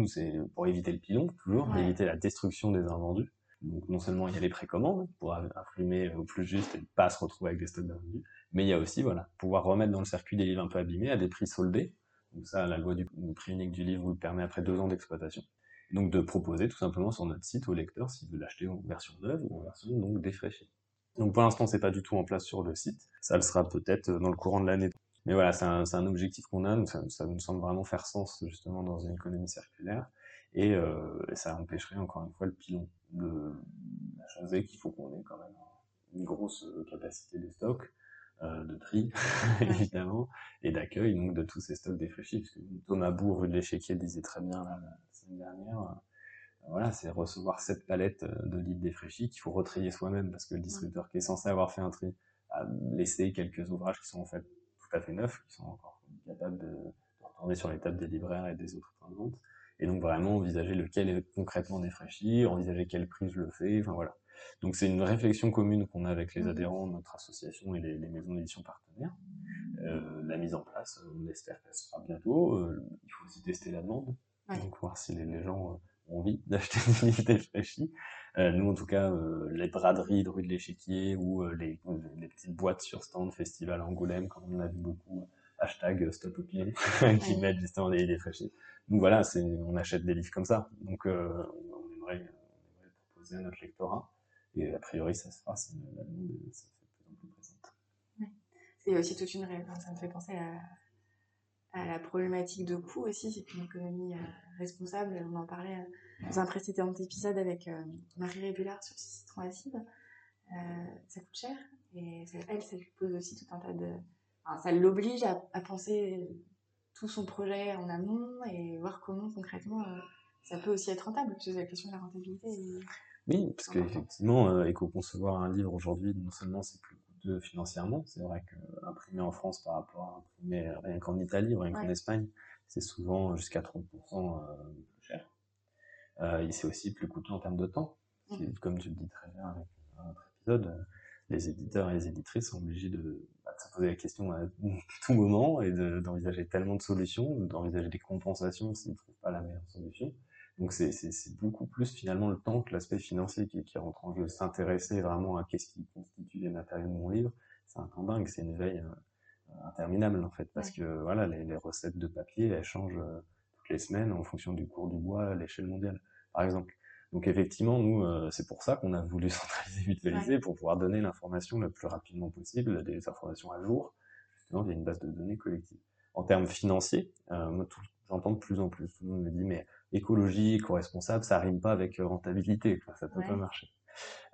c'est pour éviter le pilon, toujours, éviter la destruction des invendus. Donc non seulement il y a les précommandes pour imprimer au plus juste et ne pas se retrouver avec des stocks d'invendus, mais il y a aussi voilà pouvoir remettre dans le circuit des livres un peu abîmés à des prix soldés. Donc ça, la loi du prix unique du livre vous le permet après deux ans d'exploitation. Donc de proposer tout simplement sur notre site au lecteur s'il veut l'acheter en version neuve ou en version donc défraîchée. Donc pour l'instant c'est pas du tout en place sur le site. Ça le sera peut-être dans le courant de l'année mais voilà, c'est un, un, objectif qu'on a, ça, ça, nous semble vraiment faire sens justement dans une économie circulaire, et, euh, ça empêcherait encore une fois le pilon. de la chose est qu'il faut qu'on ait quand même une grosse capacité de stock, euh, de tri évidemment, et d'accueil donc de tous ces stocks défraîchis, parce que Thomas Bourg, rue de l'Échiquier, disait très bien la semaine dernière, euh, voilà, c'est recevoir cette palette de livres défraîchis qu'il faut retrier soi-même, parce que le distributeur qui est censé avoir fait un tri a laissé quelques ouvrages qui sont en fait tout à fait neufs, qui sont encore capables de, retourner sur les tables des libraires et des autres points de vente. Et donc vraiment envisager lequel est concrètement défraîchi, envisager quel prix je le fais, enfin voilà. Donc c'est une réflexion commune qu'on a avec les mmh. adhérents de notre association et les, maisons d'édition partenaires. Euh, la mise en place, on espère qu'elle sera bientôt. Euh, il faut aussi tester la demande, donc voir si les, gens euh, ont envie d'acheter des livres défraîchis. Euh, nous, en tout cas, euh, les braderies de rue de l'Échiquier ou euh, les, les, petites boîtes sur stand festival Angoulême, quand on a vu beaucoup hashtag stop au qui mettent justement des, des fraîchis. Donc voilà, c'est, on achète des livres comme ça. Donc on aimerait, proposer à notre lectorat. Et a priori, ça se fera si la demande se fait de plus en plus présente. C'est aussi toute une... Ça me fait penser à, à la problématique de coût aussi. C'est une économie responsable. On en parlait dans un précédent épisode avec Marie Rébulard sur ce citron acide. ça coûte cher. Et elle, ça lui pose aussi tout un tas de... ça l'oblige à, à penser tout son projet en amont et voir comment concrètement euh, ça peut aussi être rentable, parce que la question de la rentabilité. Oui, parce qu'effectivement, euh, éco-concevoir un livre aujourd'hui, non seulement c'est plus coûteux financièrement, c'est vrai qu'imprimer en France par rapport à imprimer rien qu'en Italie ou rien qu'en Espagne, c'est souvent jusqu'à 30% euh, plus cher. Euh, et c'est aussi plus coûteux en termes de temps. Mmh. Comme tu le dis très bien avec un autre épisode, les éditeurs et les éditrices sont obligés de, bah, se poser la question à tout moment et d'envisager tellement de solutions, d'envisager des compensations s'ils ne trouvent pas la meilleure solution. Donc c'est beaucoup plus finalement le temps que l'aspect financier qui, qui, rentre en jeu. S'intéresser vraiment à qu'est-ce qui constitue les matériaux de mon livre, c'est un temps dingue, c'est une veille euh, interminable en fait, parce que voilà, les, les, recettes de papier, elles changent euh, les semaines en fonction du cours du bois à l'échelle mondiale, par exemple. Donc effectivement, nous, euh, c'est pour ça qu'on a voulu centraliser, mutualiser, pour pouvoir donner l'information le plus rapidement possible, des informations à jour, justement via une base de données collective. En termes financiers, euh, moi, j'entends de plus en plus, tout le monde me dit, mais écologie, éco-responsable, ça rime pas avec rentabilité, ça peut pas marcher.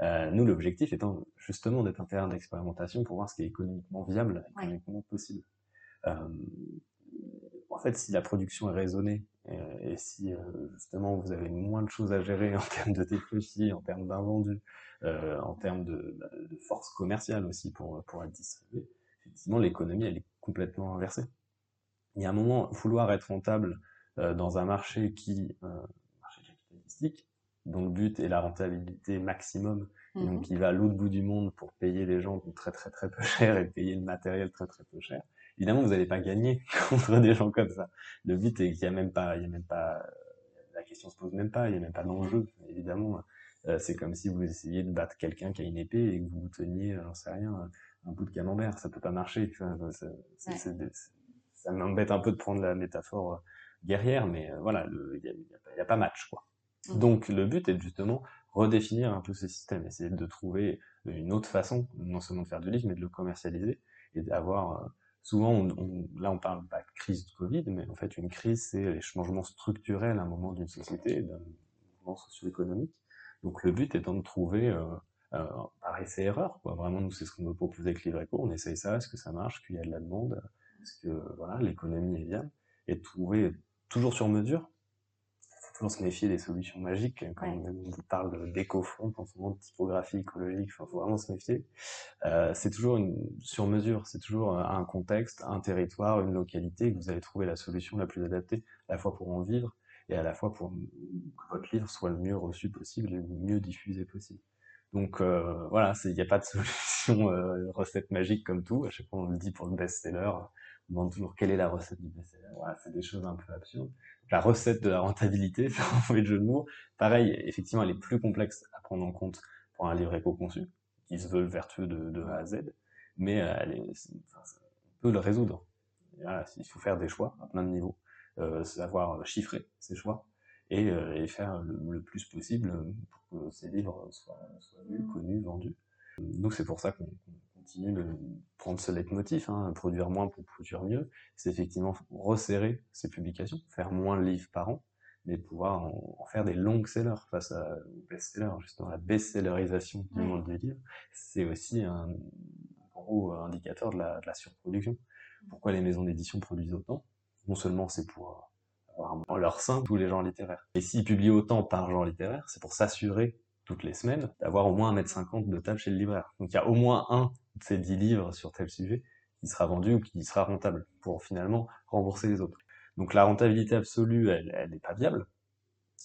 Euh, nous, l'objectif étant justement d'être un terrain d'expérimentation pour voir ce qui est économiquement viable, économiquement possible. Euh, en fait, si la production est raisonnée euh, et si euh, justement vous avez moins de choses à gérer en termes de technologie, en termes d'invendus, euh, en termes de, bah, de, force commerciale aussi pour, pour être distribué, effectivement l'économie elle est complètement inversée. Il y a un moment, vouloir être rentable euh, dans un marché qui, marché capitalistique, dont le but est la rentabilité maximum, et donc mmh qui va à l'autre bout du monde pour payer les gens très très très peu cher et payer le matériel très très peu cher, évidemment, vous n'allez pas gagner contre des gens comme ça. Le but est qu'il n'y a même pas, il y a même pas, la question se pose même pas, il n'y a même pas d'enjeu. Évidemment, euh, c'est comme si vous essayiez de battre quelqu'un qui a une épée et que vous teniez, j'en sais rien, un bout de camembert. Ça peut pas marcher. Ça, ça m'embête un peu de prendre la métaphore euh, guerrière, mais euh, voilà, il n'y a, a, pas match, quoi. Mmh. Donc le but est justement redéfinir un peu ce système, essayer de trouver une autre façon, non seulement de faire du livre, mais de le commercialiser et d'avoir souvent, on, là, on parle pas de crise de Covid, mais en fait, une crise, c'est les changements structurels à un moment d'une société, d'un mouvement socio-économique. Donc, le but étant de trouver, euh, euh, par essai erreur, quoi. Vraiment, nous, c'est ce qu'on veut proposer avec Livre. On essaye ça, est-ce que ça marche, qu'il y a de la demande, est-ce que, voilà, l'économie est viable, et de trouver toujours sur mesure, toujours se méfier des solutions magiques. Quand on parle d'éco-front, en ce moment de typographie écologique, il faut vraiment se méfier. Euh, c'est toujours une sur-mesure, c'est toujours un contexte, un territoire, une localité que vous allez trouver la solution la plus adaptée, à la fois pour en vivre et à la fois pour que votre livre soit le mieux reçu possible et le mieux diffusé possible. Donc euh, voilà, il n'y a pas de solution euh, recette magique comme tout. À chaque fois, on le dit pour le best-seller. Demande toujours quelle est la recette du best-seller. Voilà, c'est des choses un peu absurdes la recette de la rentabilité, faire envoyer de jeu de mots. Pareil, effectivement, elle est plus complexe à prendre en compte pour un livre éco-conçu, qui se veut vertueux de, A à Z, mais euh, elle est, enfin, on peut le résoudre. Il faut faire des choix à plein de niveaux, euh, savoir chiffrer ces choix et, euh, et faire le, plus possible pour que ces livres soient, soient lus, connus, vendus. Nous, c'est pour ça qu'on continue de prendre ce leitmotiv, hein, produire moins pour produire mieux, c'est effectivement resserrer ces publications, faire moins de livres par an, mais pouvoir en, faire des longs sellers face à, aux best-sellers, justement la best-sellerisation du monde du livre, c'est aussi un gros indicateur de la, de la surproduction. Pourquoi les maisons d'édition produisent autant? Non seulement c'est pour avoir en leur sein tous les genres littéraires, et s'ils publient autant par genre littéraire, c'est pour s'assurer toutes les semaines, d'avoir au moins 1m50 de table chez le libraire. Donc il y a au moins un ces 10 livres sur tel sujet qui sera vendu ou qui sera rentable pour finalement rembourser les autres. Donc la rentabilité absolue, elle n'est pas viable.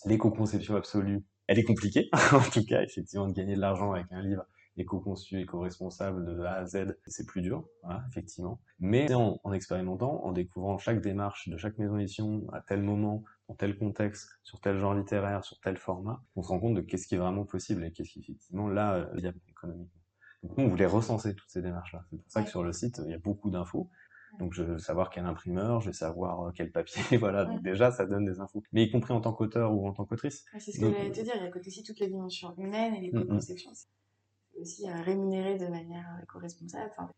L'éco-conception absolue, elle est compliquée. en tout cas, effectivement, de gagner de l'argent avec un livre éco-conçu, éco-responsable de A à Z, c'est plus dur, voilà, effectivement. Mais en, en, expérimentant, en découvrant chaque démarche de chaque maison d'édition à tel moment, dans tel contexte, sur tel genre littéraire, sur tel format, on se rend compte de qu'est-ce qui est vraiment possible et qu'est-ce qui effectivement là euh, viable économiquement. Donc nous, on voulait recenser toutes ces démarches-là. C'est pour ça que sur le site, il y a beaucoup d'infos. Donc je veux savoir quel imprimeur, je veux savoir euh, quel papier, voilà. Donc déjà, ça donne des infos. Mais y compris en tant qu'auteur ou en tant qu'autrice. c'est ce que j'allais te dire, il y a aussi toutes les dimensions humaines et les co-conceptions. C'est aussi à rémunérer de manière éco-responsable. Enfin,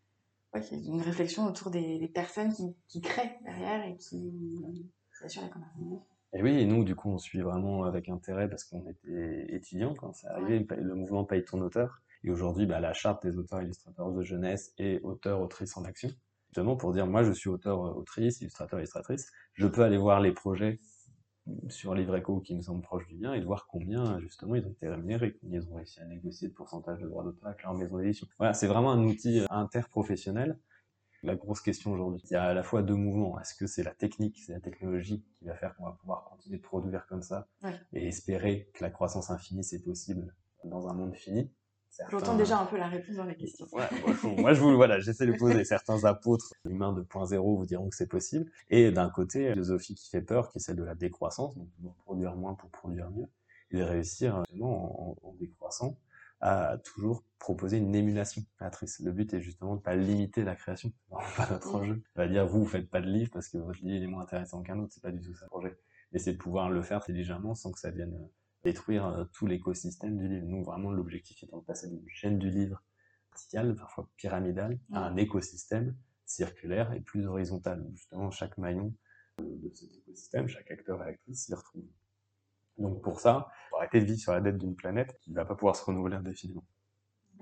ouais, il y a une réflexion autour des, personnes qui, qui, créent derrière et qui, qui assurent la commercialisation. Et oui, et nous, du coup, on suit vraiment avec intérêt parce qu'on était étudiants quand c'est arrivé. Le mouvement Paye ton auteur. Et aujourd'hui, bah, la charte des auteurs illustrateurs de jeunesse et auteurs autrices en action. Justement pour dire, moi, je suis auteur autrice, illustrateur illustratrice. Je peux aller voir les projets sur Livreco qui me semblent proches du mien et de voir combien, justement, ils ont été rémunérés, combien ils ont réussi à négocier de pourcentage de droits d'auteur avec leur maison d'édition. Voilà, c'est vraiment un outil interprofessionnel la grosse question aujourd'hui. Il y a à la fois deux mouvements. Est-ce que c'est la technique, c'est la technologie qui va faire qu'on va pouvoir continuer de produire comme ça et espérer que la croissance infinie, c'est possible dans un monde fini? J'entends déjà un peu la réponse dans la question. moi, je vous, voilà, j'essaie de poser. Certains apôtres humains de point zéro vous diront que c'est possible. Et d'un côté, la philosophie qui fait peur, qui est celle de la décroissance, donc produire moins pour produire mieux, et de réussir en, en décroissant à toujours proposer une émulation créatrice. Le but est justement de ne pas limiter la création, pas notre enjeu. Va dire vous, vous faites pas de livre parce que votre livre est moins intéressant qu'un autre, c'est pas du tout ça le projet. Mais c'est de pouvoir le faire intelligemment sans que ça vienne euh, détruire euh, tout l'écosystème du livre. Nous, vraiment, l'objectif étant de passer d'une chaîne du livre verticale, parfois pyramidale, à un écosystème circulaire et plus horizontal. Justement, chaque maillon de cet écosystème, chaque acteur et actrice s'y retrouve. Donc pour ça, faut arrêter de vivre sur la dette d'une planète qui ne va pas pouvoir se renouveler indéfiniment.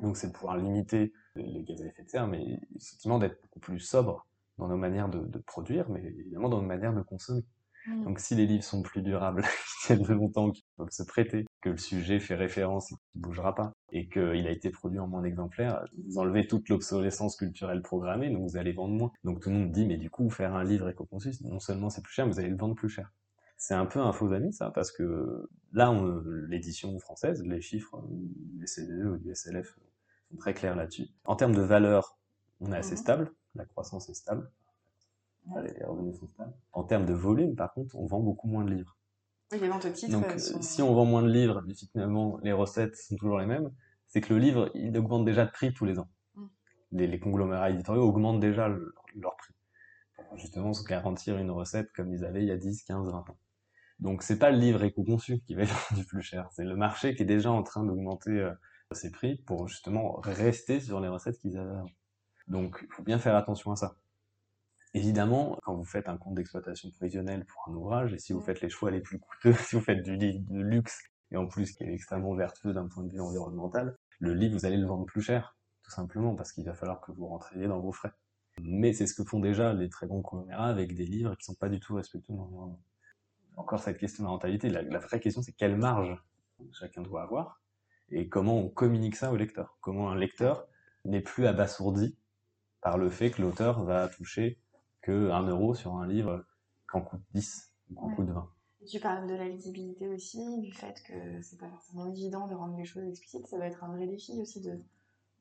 Donc c'est de pouvoir limiter les gaz à effet de serre, mais effectivement d'être beaucoup plus sobre dans nos manières de, de, produire, mais évidemment dans nos manières de consommer. Mmh. Donc si les livres sont plus durables, qui tiennent longtemps, qui peuvent se prêter, que le sujet fait référence et qu'il ne bougera pas, et qu'il a été produit en moins d'exemplaires, vous enlevez toute l'obsolescence culturelle programmée, donc vous allez vendre moins. Donc tout le monde dit, mais du coup, faire un livre éco-conçu, non seulement c'est plus cher, mais vous allez le vendre plus cher. C'est un peu un faux ami, ça, parce que là, l'édition française, les chiffres du CDE ou du SLF sont très clairs là-dessus. En termes de valeur, on est assez mhm. stable, la croissance est stable, les revenus sont stables. En termes de volume, par contre, on vend beaucoup moins de livres. Oui, les ventes titres. Donc, si on vend moins de livres, mais finalement, les recettes sont toujours les mêmes, c'est que le livre, il augmente déjà de prix tous les ans. Mm. Les, conglomérats éditoriaux augmentent déjà leur prix. Pour justement se garantir une recette comme ils avaient il y a 10, 15, 20 ans. Donc c'est pas le livre éco-conçu qui va être du plus cher, c'est le marché qui est déjà en train d'augmenter euh, ses prix pour justement rester sur les recettes qu'ils avaient avant. Donc il faut bien faire attention à ça. Évidemment, quand vous faites un compte d'exploitation prévisionnel pour un ouvrage, et si vous faites les choix les plus coûteux, si vous faites du livre de luxe, et en plus qui est extrêmement vertueux d'un point de vue environnemental, le livre, vous allez le vendre plus cher, tout simplement, parce qu'il va falloir que vous rentriez dans vos frais. Mais c'est ce que font déjà les très bons conglomérats avec des livres qui sont pas du tout respectueux de l'environnement encore cette question de la rentabilité. La, vraie question, c'est quelle marge chacun doit avoir et comment on communique ça au lecteur. Comment un lecteur n'est plus abasourdi par le fait que l'auteur va toucher que 1 euro sur un livre qu'en coûte 10 ou qu'en coûte 20. Tu parles de la lisibilité aussi, du fait que c'est pas forcément évident de rendre les choses explicites. Ça va être un vrai défi aussi de,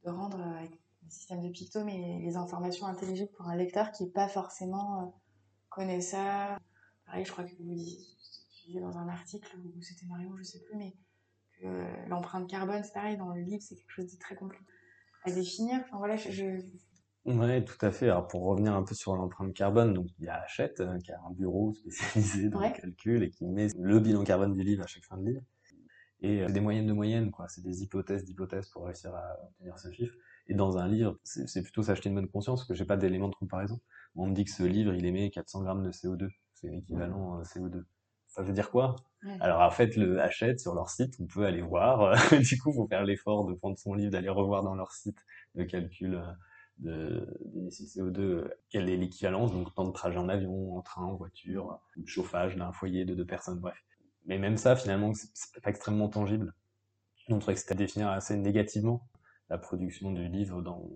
de rendre avec le système de picto mais les informations intelligibles pour un lecteur qui n'est pas forcément euh, connaisseur pareil, je crois que vous disiez dans un article, ou c'était Marion, je sais plus, mais que l'empreinte carbone, c'est pareil, dans le livre, c'est quelque chose de très compliqué à définir. Enfin voilà, je, Oui, tout à fait. Alors pour revenir un peu sur l'empreinte carbone, donc il y a Hachette euh, qui a un bureau spécialisé dans le calcul et qui met le bilan carbone du livre à chaque fin de livre. Et euh, c'est des moyennes de moyennes, quoi. C'est des hypothèses d'hypothèses pour réussir à obtenir ce chiffre. Et dans un livre, c'est plutôt s'acheter une bonne conscience parce que j'ai pas d'éléments de comparaison. On me dit que ce livre, il émet 400 grammes de CO2 c'est l'équivalent euh, CO2. Ça veut dire quoi? Alors en fait, le Hachette sur leur site, on peut aller voir. du coup, il faut faire l'effort de prendre son livre, d'aller revoir dans leur site le calcul de d'émissions CO2, quelle est l'équivalence, donc temps de trajet en avion, en train, en voiture, de chauffage d'un foyer de deux personnes, bref. Mais même ça, finalement, c'est pas extrêmement tangible. On trouvait que c'était à définir assez négativement la production du livre dans,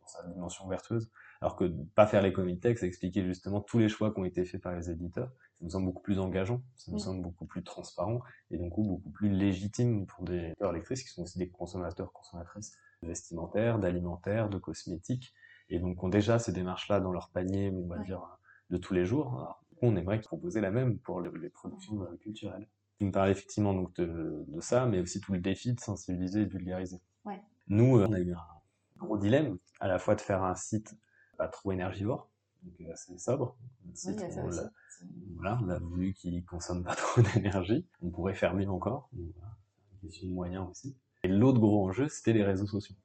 dans sa dimension vertueuse. Alors que pas faire l'économie de texte, expliquer justement tous les choix qui ont été faits par les éditeurs. Ça nous semble beaucoup plus engageant, ça nous semble beaucoup plus transparent et donc beaucoup plus légitime pour des lecteurs lectrices qui sont aussi des consommateurs, consommatrices vestimentaires, d'alimentaires, de cosmétiques et donc ont déjà ces démarches-là dans leur panier, on va dire, de tous les jours. Alors, on aimerait proposer la même pour les productions euh, culturelles. Tu me parles effectivement donc de, ça, mais aussi tout le défi de sensibiliser et de vulgariser. Nous, euh, on a eu un gros dilemme, à la fois de faire un site pas trop énergivore, donc assez sobre. Il a on l'a- voilà, on a voulu qu'il consomme pas trop d'énergie. On pourrait faire mieux encore. Voilà, c'est une question de moyens aussi. Et l'autre gros enjeu, c'était les réseaux sociaux.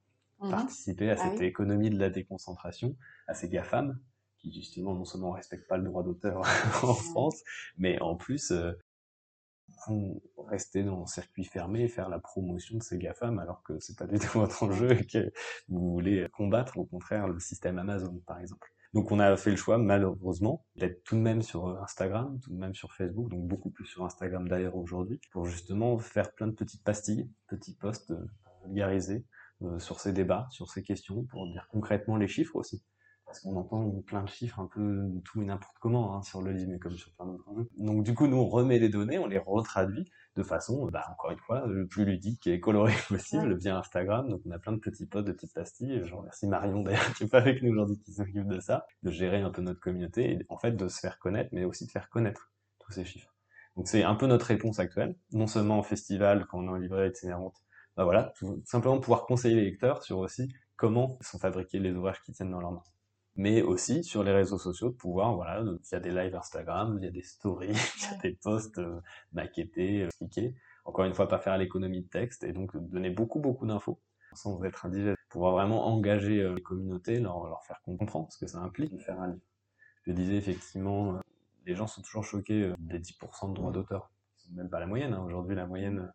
Mhm. Participer à Ah cette oui. économie de la déconcentration, à ces GAFAM, qui justement non seulement respectent pas le droit d'auteur en France, mais en plus euh, vont rester dans le circuit fermé et faire la promotion de ces GAFAM alors que c'est pas du tout votre enjeu et que vous voulez combattre au contraire le système Amazon par exemple. Donc on a fait le choix malheureusement d'être tout de même sur euh, Instagram, tout de même sur Facebook, donc beaucoup plus sur Instagram d'ailleurs aujourd'hui, pour justement faire plein de petites pastilles, petits posts euh, vulgarisés euh, sur ces débats, sur ces questions, pour dire concrètement les chiffres aussi. Parce qu'on entend plein de chiffres un peu tout et n'importe comment hein, sur le livre, mais comme sur plein d'autres. Donc du coup, nous, on remet les données, on les retraduit de façon, bah, encore une fois, le plus ludique et colorée possible via Instagram. Donc on a plein de petits posts, de petites pastilles. Je remercie Marion d'ailleurs qui est pas avec nous aujourd'hui, qui s'occupe de ça, de gérer un peu notre communauté et en fait de se faire connaître, mais aussi de faire connaître tous ces chiffres. Donc c'est un peu notre réponse actuelle, non seulement en festival, quand on est en librairie itinérante, bah voilà, tout simplement pouvoir conseiller les lecteurs sur aussi comment sont fabriqués les ouvrages qui tiennent dans leurs mains mais aussi sur les réseaux sociaux de pouvoir, voilà, de- via des lives Instagram, via des stories, via Ouais. des posts euh, maquettés, euh, expliqués. Encore une fois, pas faire l'économie de texte et donc donner beaucoup, beaucoup d'infos sans être indigeste. Pouvoir vraiment engager euh, les communautés, leur, leur faire comprendre ce que ça implique de faire un livre. Je disais effectivement, euh, les gens sont toujours choqués euh, des 10% de droits d'auteur. Même pas la moyenne. hein. Aujourd'hui, la moyenne euh,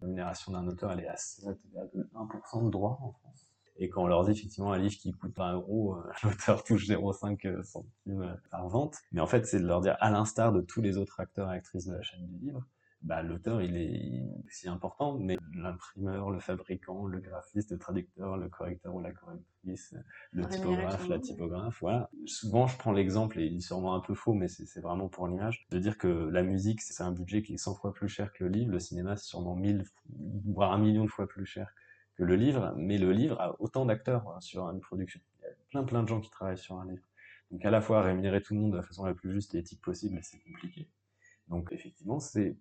de rémunération d'un auteur, elle est à 7,1% de droits en France. Et quand on leur dit effectivement un livre qui coûte 20 euros, euh, l'auteur touche 0,5 euh, centimes euh, par vente. Mais en fait, c'est de leur dire, à l'instar de tous les autres acteurs et actrices de la chaîne du livre, bah, l'auteur, il est aussi important, mais l'imprimeur, le fabricant, le graphiste, le traducteur, le correcteur ou la correctrice, le Rémunérer typographe, la typographe, voilà. Souvent, je prends l'exemple, et il est sûrement un peu faux, mais c'est c'est vraiment pour l'image, de dire que la musique, c'est un budget qui est 100 fois plus cher que le livre, le cinéma, c'est sûrement 1000, voire un million de fois plus cher que le livre, mais le livre a autant d'acteurs hein, sur une production. Il y a plein plein de gens qui travaillent sur un livre. Donc à la fois rémunérer tout le monde de la façon la plus juste et éthique possible, c'est compliqué. Donc effectivement, c'est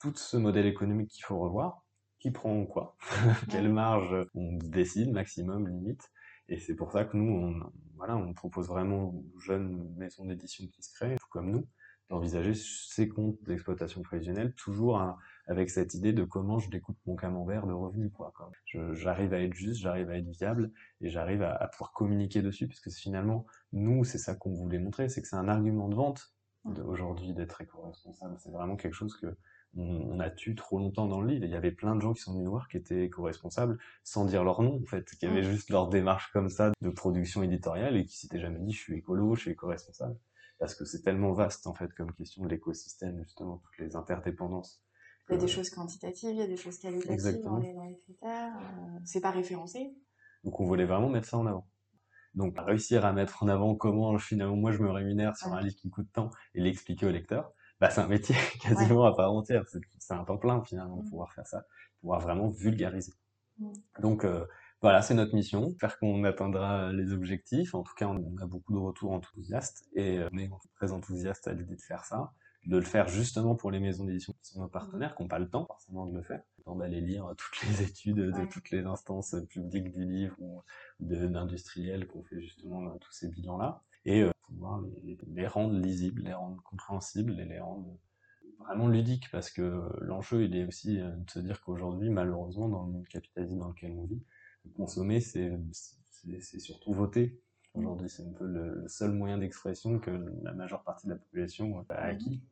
tout ce modèle économique qu'il faut revoir. Qui prend quoi? Quelle marge on décide, maximum, limite? Et c'est pour ça que nous, on, voilà, on propose vraiment aux jeunes maisons d'édition qui se créent, tout comme nous, d'envisager ces comptes d'exploitation prévisionnelle toujours à- avec cette idée de comment je découpe mon camembert de revenus. Quoi, J'arrive à être juste, j'arrive à être viable et j'arrive à, à pouvoir communiquer dessus, puisque finalement, nous, c'est ça qu'on voulait montrer, c'est que c'est un argument de vente aujourd'hui d'être éco-responsable. C'est vraiment quelque chose que on, a tué trop longtemps dans le livre. Il y avait plein de gens qui sont venus nous voir qui étaient éco-responsables sans dire leur nom, en fait, qui avaient juste leur démarche comme ça de production éditoriale et qui s'étaient jamais dit je suis écolo, je suis éco-responsable. Parce que c'est tellement vaste, en fait, comme question de l'écosystème, justement, toutes les interdépendances. Il y a des choses quantitatives, il y a des choses qualitatives dans les, dans les critères. euh, c'est pas référencé. Donc on voulait vraiment mettre ça en avant. Donc réussir à mettre en avant comment finalement moi je me rémunère sur Ouais. un livre qui coûte tant et l'expliquer au lecteur, bah c'est un métier quasiment à part entière. C'est- C'est un temps plein finalement de Mm. pouvoir faire ça, pouvoir vraiment vulgariser. Mm. Donc euh, voilà, c'est notre mission. J'espère qu'on atteindra les objectifs. En tout cas, on a beaucoup de retours enthousiastes et euh, on est très enthousiaste à l'idée de faire ça de le faire justement pour les maisons d'édition qui sont nos partenaires, qui n'ont pas le temps forcément de le faire, le temps d'aller lire toutes les études de Ouais. toutes les instances publiques du livre ou d'industriels qui ont fait justement euh, tous ces bilans-là, et euh, pouvoir les, les- les rendre lisibles, les rendre compréhensibles et les rendre vraiment ludiques, parce que euh, l'enjeu, il est aussi euh, de se dire qu'aujourd'hui, malheureusement, dans le monde capitaliste dans lequel on vit, consommer, c'est surtout voter. Aujourd'hui, c'est un peu le seul moyen d'expression que la majeure partie de la population a acquis.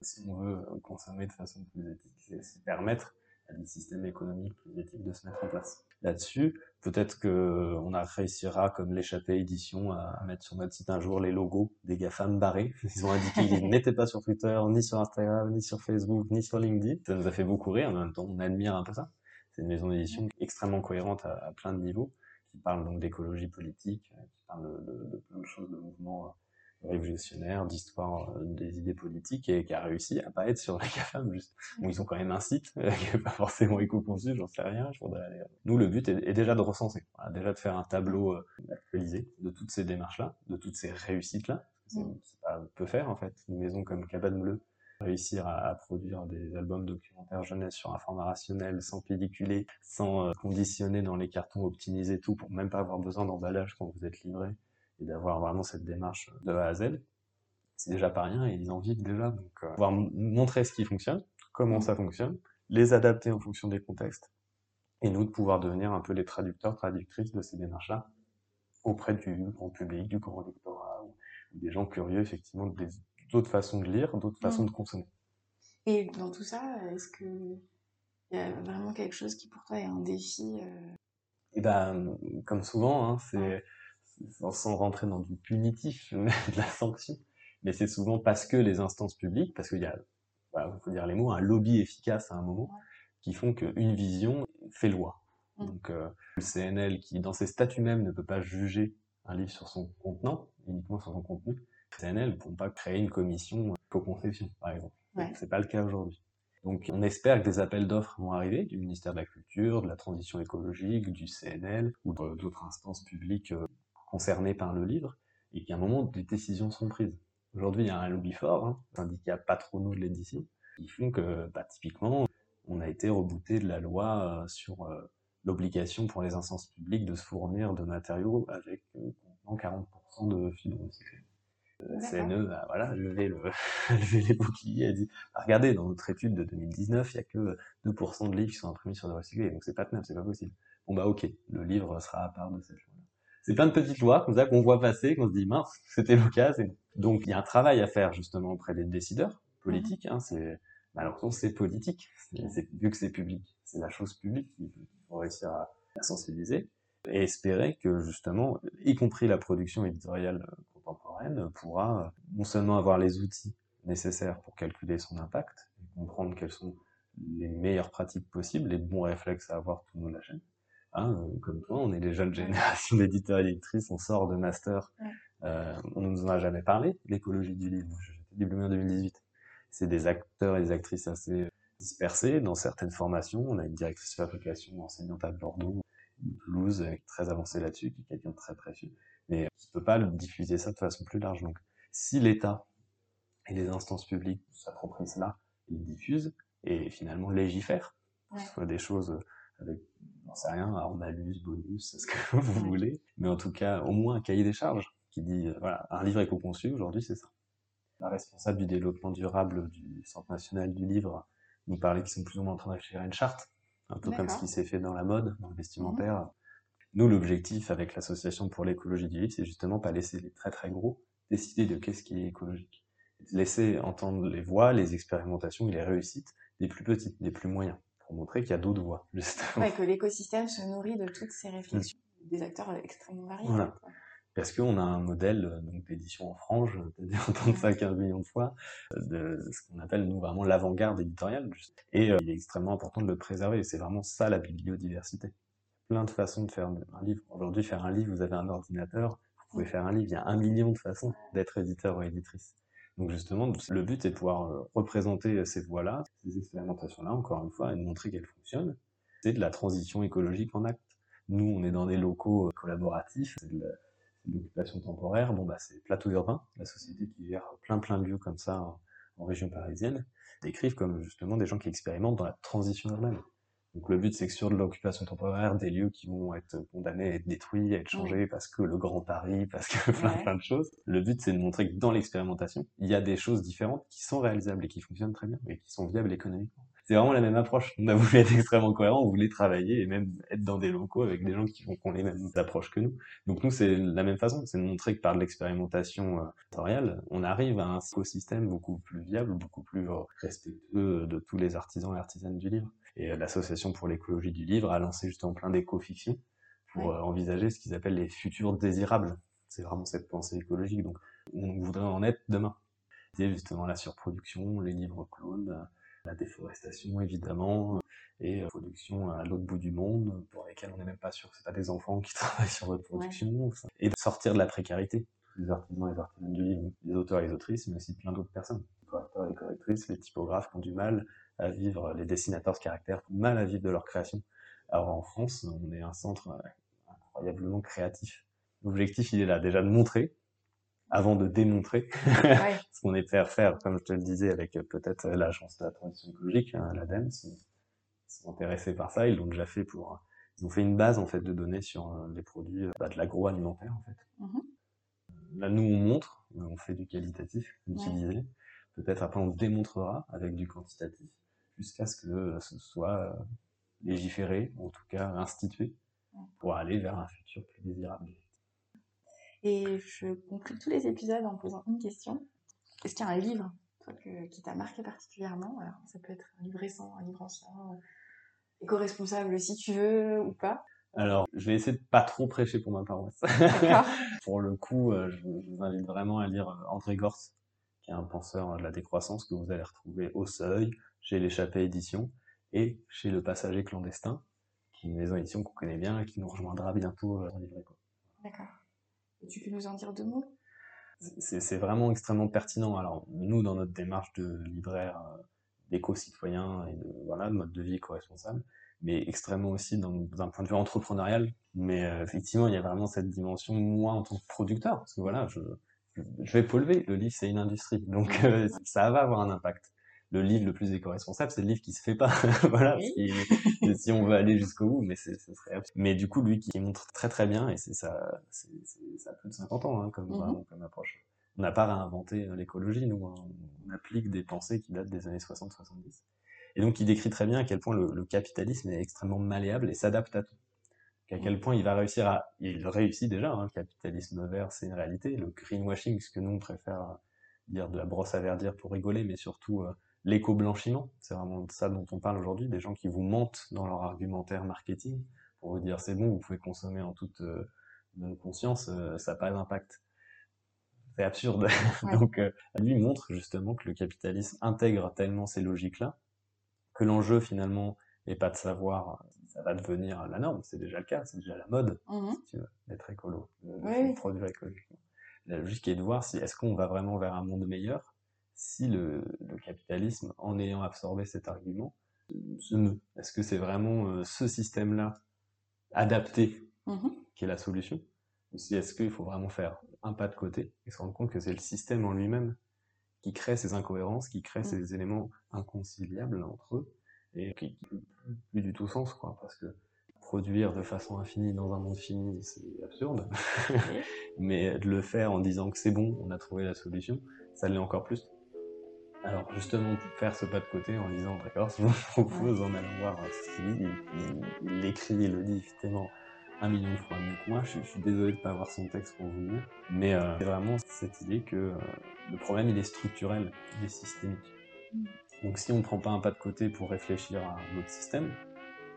Si on veut euh, consommer de façon plus éthique, c'est permettre à des systèmes économiques plus éthiques de se mettre en place. Là-dessus, peut-être que on a réussira, comme l'échappée édition, à, mettre sur notre site un jour les logos des GAFAM barrés. Ils ont indiqué qu'ils n'étaient pas sur Twitter, ni sur Instagram, ni sur Facebook, ni sur LinkedIn. Ça nous a fait beaucoup rire, en même temps, on admire un peu ça. C'est une maison d'édition extrêmement cohérente à, à plein de niveaux, qui parle donc d'écologie politique, euh, qui parle de, de- de plein de choses, de mouvements euh, révolutionnaires, d'histoire euh, des idées politiques, et qui a réussi à pas être sur la GAFAM, juste. Bon, ils ont quand même un site, euh, qui est pas forcément éco-conçu, j'en sais rien, je voudrais aller... Nous, le but est, est déjà de recenser, Voilà, déjà de faire un tableau euh, actualisé de toutes ces démarches-là, de toutes ces réussites-là, c'est Mm. c'est pas peu faire, en fait. Une maison comme Cabane Bleue, réussir à, à produire des albums documentaires jeunesse sur un format rationnel, sans pelliculer, sans euh, conditionner dans les cartons, optimiser tout pour même pas avoir besoin d'emballage quand vous êtes livré. Et d'avoir vraiment cette démarche de A à Z, c'est déjà pas rien et ils en vivent déjà. Donc, euh, pouvoir montrer ce qui fonctionne, comment ça fonctionne, les adapter en fonction des contextes, et nous de pouvoir devenir un peu les traducteurs, traductrices de ces démarches-là auprès du grand public, du grand lectorat, ou des gens curieux effectivement d'autres façons de lire, d'autres façons de consommer. Et dans tout ça, est-ce que il y a vraiment quelque chose qui pour toi est un défi euh? Et eh ben, comme souvent, hein, c'est sans rentrer dans du punitif, de la sanction, mais c'est souvent parce que les instances publiques, parce qu'il y a, il faut dire les mots, un lobby efficace à un moment, qui font qu'une vision fait loi. Mmh. Donc euh, le CNL qui, dans ses statuts même, ne peut pas juger un livre sur son contenant, uniquement sur son contenu, le CNL ne peut pas créer une commission co-conception, par exemple. Ouais. C'est pas le cas aujourd'hui. Donc on espère que des appels d'offres vont arriver du ministère de la Culture, de la Transition écologique, du CNL ou d'autres instances publiques euh, concernées par le livre, et qu'à un moment des décisions seront prises. Aujourd'hui, il y a un lobby fort, hein, syndicat patronaux de l'édition, qui font que bah, typiquement, on a été rebooté de la loi euh, sur euh, l'obligation pour les instances publiques de se fournir de matériaux avec 40% de fibres recyclées. CNE a voilà, levé, le, levé les boucliers et a dit ah, regardez, dans notre étude de 2019, il n'y a que 2% de livres qui sont imprimés sur des recyclés, donc c'est pas tenable, c'est pas possible. Bon bah ok, le livre sera à part de cette. C'est plein de petites lois comme ça qu'on voit passer, qu'on se dit mince, c'était l'occasion. Donc il y a un travail à faire justement auprès des décideurs politiques. Hein, c'est malheureusement c'est politique, c'est vu que c'est public, c'est la chose publique qu'il faut réussir à, à sensibiliser et espérer que justement, y compris la production éditoriale contemporaine, pourra non seulement avoir les outils nécessaires pour calculer son impact, comprendre quelles sont les meilleures pratiques possibles, les bons réflexes à avoir tout le long de la chaîne. Hein, euh, comme toi, on est les jeunes générations d'éditeurs et d'éditrices, on sort de master, euh, on ne nous en a jamais parlé, l'écologie du livre, j'ai diplômé en 2018. C'est des acteurs et des actrices assez dispersés dans certaines formations, on a une directrice de fabrication enseignante à Bordeaux, Toulouse très avancé là-dessus, qui est quelqu'un de très précieux, mais qui ne peut pas diffuser ça de façon plus large. Donc, si l'État et les instances publiques s'approprient cela, ils diffusent et finalement légifèrent, ouais. soit des choses avec, j'en sais rien, alors malus, bonus, ce que vous voulez, mais en tout cas, au moins un cahier des charges qui dit, voilà, un livre éco-conçu, aujourd'hui, c'est ça. La responsable du développement durable du Centre national du livre nous parlait qu'ils sont plus ou moins en train d'écrire une charte un peu comme ce qui s'est fait dans la mode, dans le vestimentaire. Mmh. Nous, l'objectif avec l'association pour l'écologie du livre, c'est justement pas laisser les très très gros décider de qu'est-ce qui est écologique. Laisser entendre les voix, les expérimentations et les réussites des plus petites, des plus moyens, pour montrer qu'il y a d'autres voies, justement. Ouais, que l'écosystème se nourrit de toutes ces réflexions, mmh. des acteurs extrêmement variés. Voilà parce qu'on a un modèle euh, d'édition en frange, t'as entendu ça 15 millions de fois, euh, de ce qu'on appelle nous vraiment l'avant-garde éditoriale. Et euh, il est extrêmement important de le préserver. C'est vraiment ça la biodiversité. Plein de façons de faire un livre. Aujourd'hui, faire un livre, vous avez un ordinateur, vous pouvez faire un livre. Il y a un million de façons d'être éditeur ou éditrice. Donc justement, le but est de pouvoir représenter ces voies-là, ces expérimentations-là, encore une fois, et de montrer qu'elles fonctionnent. C'est de la transition écologique en acte. Nous, on est dans des locaux collaboratifs l'occupation temporaire, bon bah c'est Plateau Urbain, la société qui gère plein plein de lieux comme ça en, région parisienne, décrivent comme justement des gens qui expérimentent dans la transition urbaine. Donc le but c'est que sur de l'occupation temporaire, des lieux qui vont être condamnés à être détruits, à être changés parce que le Grand Paris, parce que plein plein de choses. Le but c'est de montrer que dans l'expérimentation, il y a des choses différentes qui sont réalisables et qui fonctionnent très bien et qui sont viables économiquement c'est vraiment la même approche. On a voulu être extrêmement cohérent, on voulait travailler et même être dans des locaux avec des gens qui ont, les mêmes approches que nous. Donc nous, c'est la même façon, c'est de montrer que par l'expérimentation euh, on arrive à un écosystème beaucoup plus viable, beaucoup plus respectueux de tous les artisans et artisanes du livre. Et euh, l'association pour l'écologie du livre a lancé justement plein d'éco-fictions pour euh, envisager ce qu'ils appellent les futurs désirables. C'est vraiment cette pensée écologique. Donc on voudrait en être demain. C'est justement la surproduction, les livres clones, la déforestation évidemment, et euh, production à l'autre bout du monde, pour lesquels on n'est même pas sûr que c'est pas des enfants qui travaillent sur votre production, et de sortir de la précarité. Les artisans et les artisans du livre, les auteurs et les autrices, mais aussi plein d'autres personnes. Les correcteurs et les correctrices, les typographes qui ont du mal à vivre, les dessinateurs de caractère mal à vivre de leur création. Alors en France, on est un centre euh, incroyablement créatif. L'objectif, il est là, déjà de montrer avant de démontrer ce qu'on est prêt à faire, comme je te le disais, avec euh, peut-être euh, l'agence de la transition écologique, hein, l'ADEME, ils sont intéressés par ça, ils l'ont déjà fait pour, ils ont fait une base en fait de données sur les produits bah, de l'agroalimentaire en fait. Mm-hmm. là, nous, on montre, on fait du qualitatif, comme tu disais. Peut-être après, on démontrera avec du quantitatif, jusqu'à ce que ce soit légiféré, ou en tout cas institué, pour aller vers un futur plus désirable. Et je conclue tous les épisodes en posant une question. Est-ce qu'il y a un livre toi, qui t'a marqué particulièrement? Alors, ça peut être un livre récent, un livre ancien, éco-responsable si tu veux ou pas. Alors, je vais essayer de pas trop prêcher pour ma paroisse. pour le coup, euh, je vous invite vraiment à lire euh, André Gortz, qui est un penseur de la décroissance que vous allez retrouver au Seuil, chez l'Échappée Édition et chez Le Passager Clandestin, qui est une maison d'édition qu'on connaît bien et qui nous rejoindra bientôt euh, en livret. D'accord. Tu peux nous en dire deux mots? C'est vraiment extrêmement pertinent. Alors, nous, dans notre démarche de libraire d'éco-citoyen et de, voilà, de mode de vie éco-responsable, mais extrêmement aussi d'un point de vue entrepreneurial. Mais euh, effectivement, il y a vraiment cette dimension, moi, en tant que producteur, parce que voilà, je, je vais polluer. Le livre, c'est une industrie, donc euh, ça va avoir un impact. Le livre le plus éco-responsable, c'est le livre qui se fait pas. voilà, si, on veut aller jusqu'au bout, mais ce serait Mais du coup, lui qui montre très très bien, et c'est ça, c'est ça a plus de 50 ans hein, comme, mm-hmm. comme approche. On n'a pas réinventé euh, l'écologie, nous, hein. on applique des pensées qui datent des années 60-70. Et donc, il décrit très bien à quel point le, capitalisme est extrêmement malléable et s'adapte à tout. À quel point il va réussir à, il réussit déjà, hein, le capitalisme vert, c'est une réalité. Le greenwashing, ce que nous on préfère dire de la brosse à verdir pour rigoler, mais surtout euh, l'éco-blanchiment, c'est vraiment ça dont on parle aujourd'hui, des gens qui vous mentent dans leur argumentaire marketing pour vous dire c'est bon, vous pouvez consommer en toute euh, bonne conscience, euh, ça n'a pas d'impact. C'est absurde. Donc, lui montre justement que le capitalisme intègre tellement ces logiques-là que l'enjeu finalement n'est pas de savoir ça va devenir la norme, c'est déjà le cas, c'est déjà la mode, mmh si tu veux, d'être écolo, de, produire écologiquement. La logique est de voir si est-ce qu'on va vraiment vers un monde meilleur si le, capitalisme, en ayant absorbé cet argument, se meut. Est-ce que c'est vraiment euh, ce système-là adapté mmh qui est la solution? Ou si est-ce qu'il faut vraiment faire un pas de côté et se rendre compte que c'est le système en lui-même qui crée ces incohérences, qui crée mm. ces éléments inconciliables entre eux, et qui n'ont plus du tout sens, quoi, parce que produire de façon infinie dans un monde fini, c'est absurde. Mais de le faire en disant que c'est bon, on a trouvé la solution, ça l'est encore plus. Alors justement, faire ce pas de côté en disant, d'accord, je vous propose en allant voir ce qu'il il l'écrit, il le dit effectivement un million de fois mieux que moi. Je, suis désolé de ne pas avoir son texte pour vous lire, mais euh, c'est vraiment cette idée que euh, le problème, il est structurel, il est systémique. Mm. Donc si on ne prend pas un pas de côté pour réfléchir à notre système,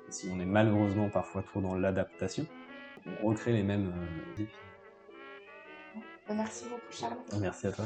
si on est malheureusement parfois trop dans l'adaptation, on recrée les mêmes euh, défis. Merci beaucoup Charles. Merci à toi.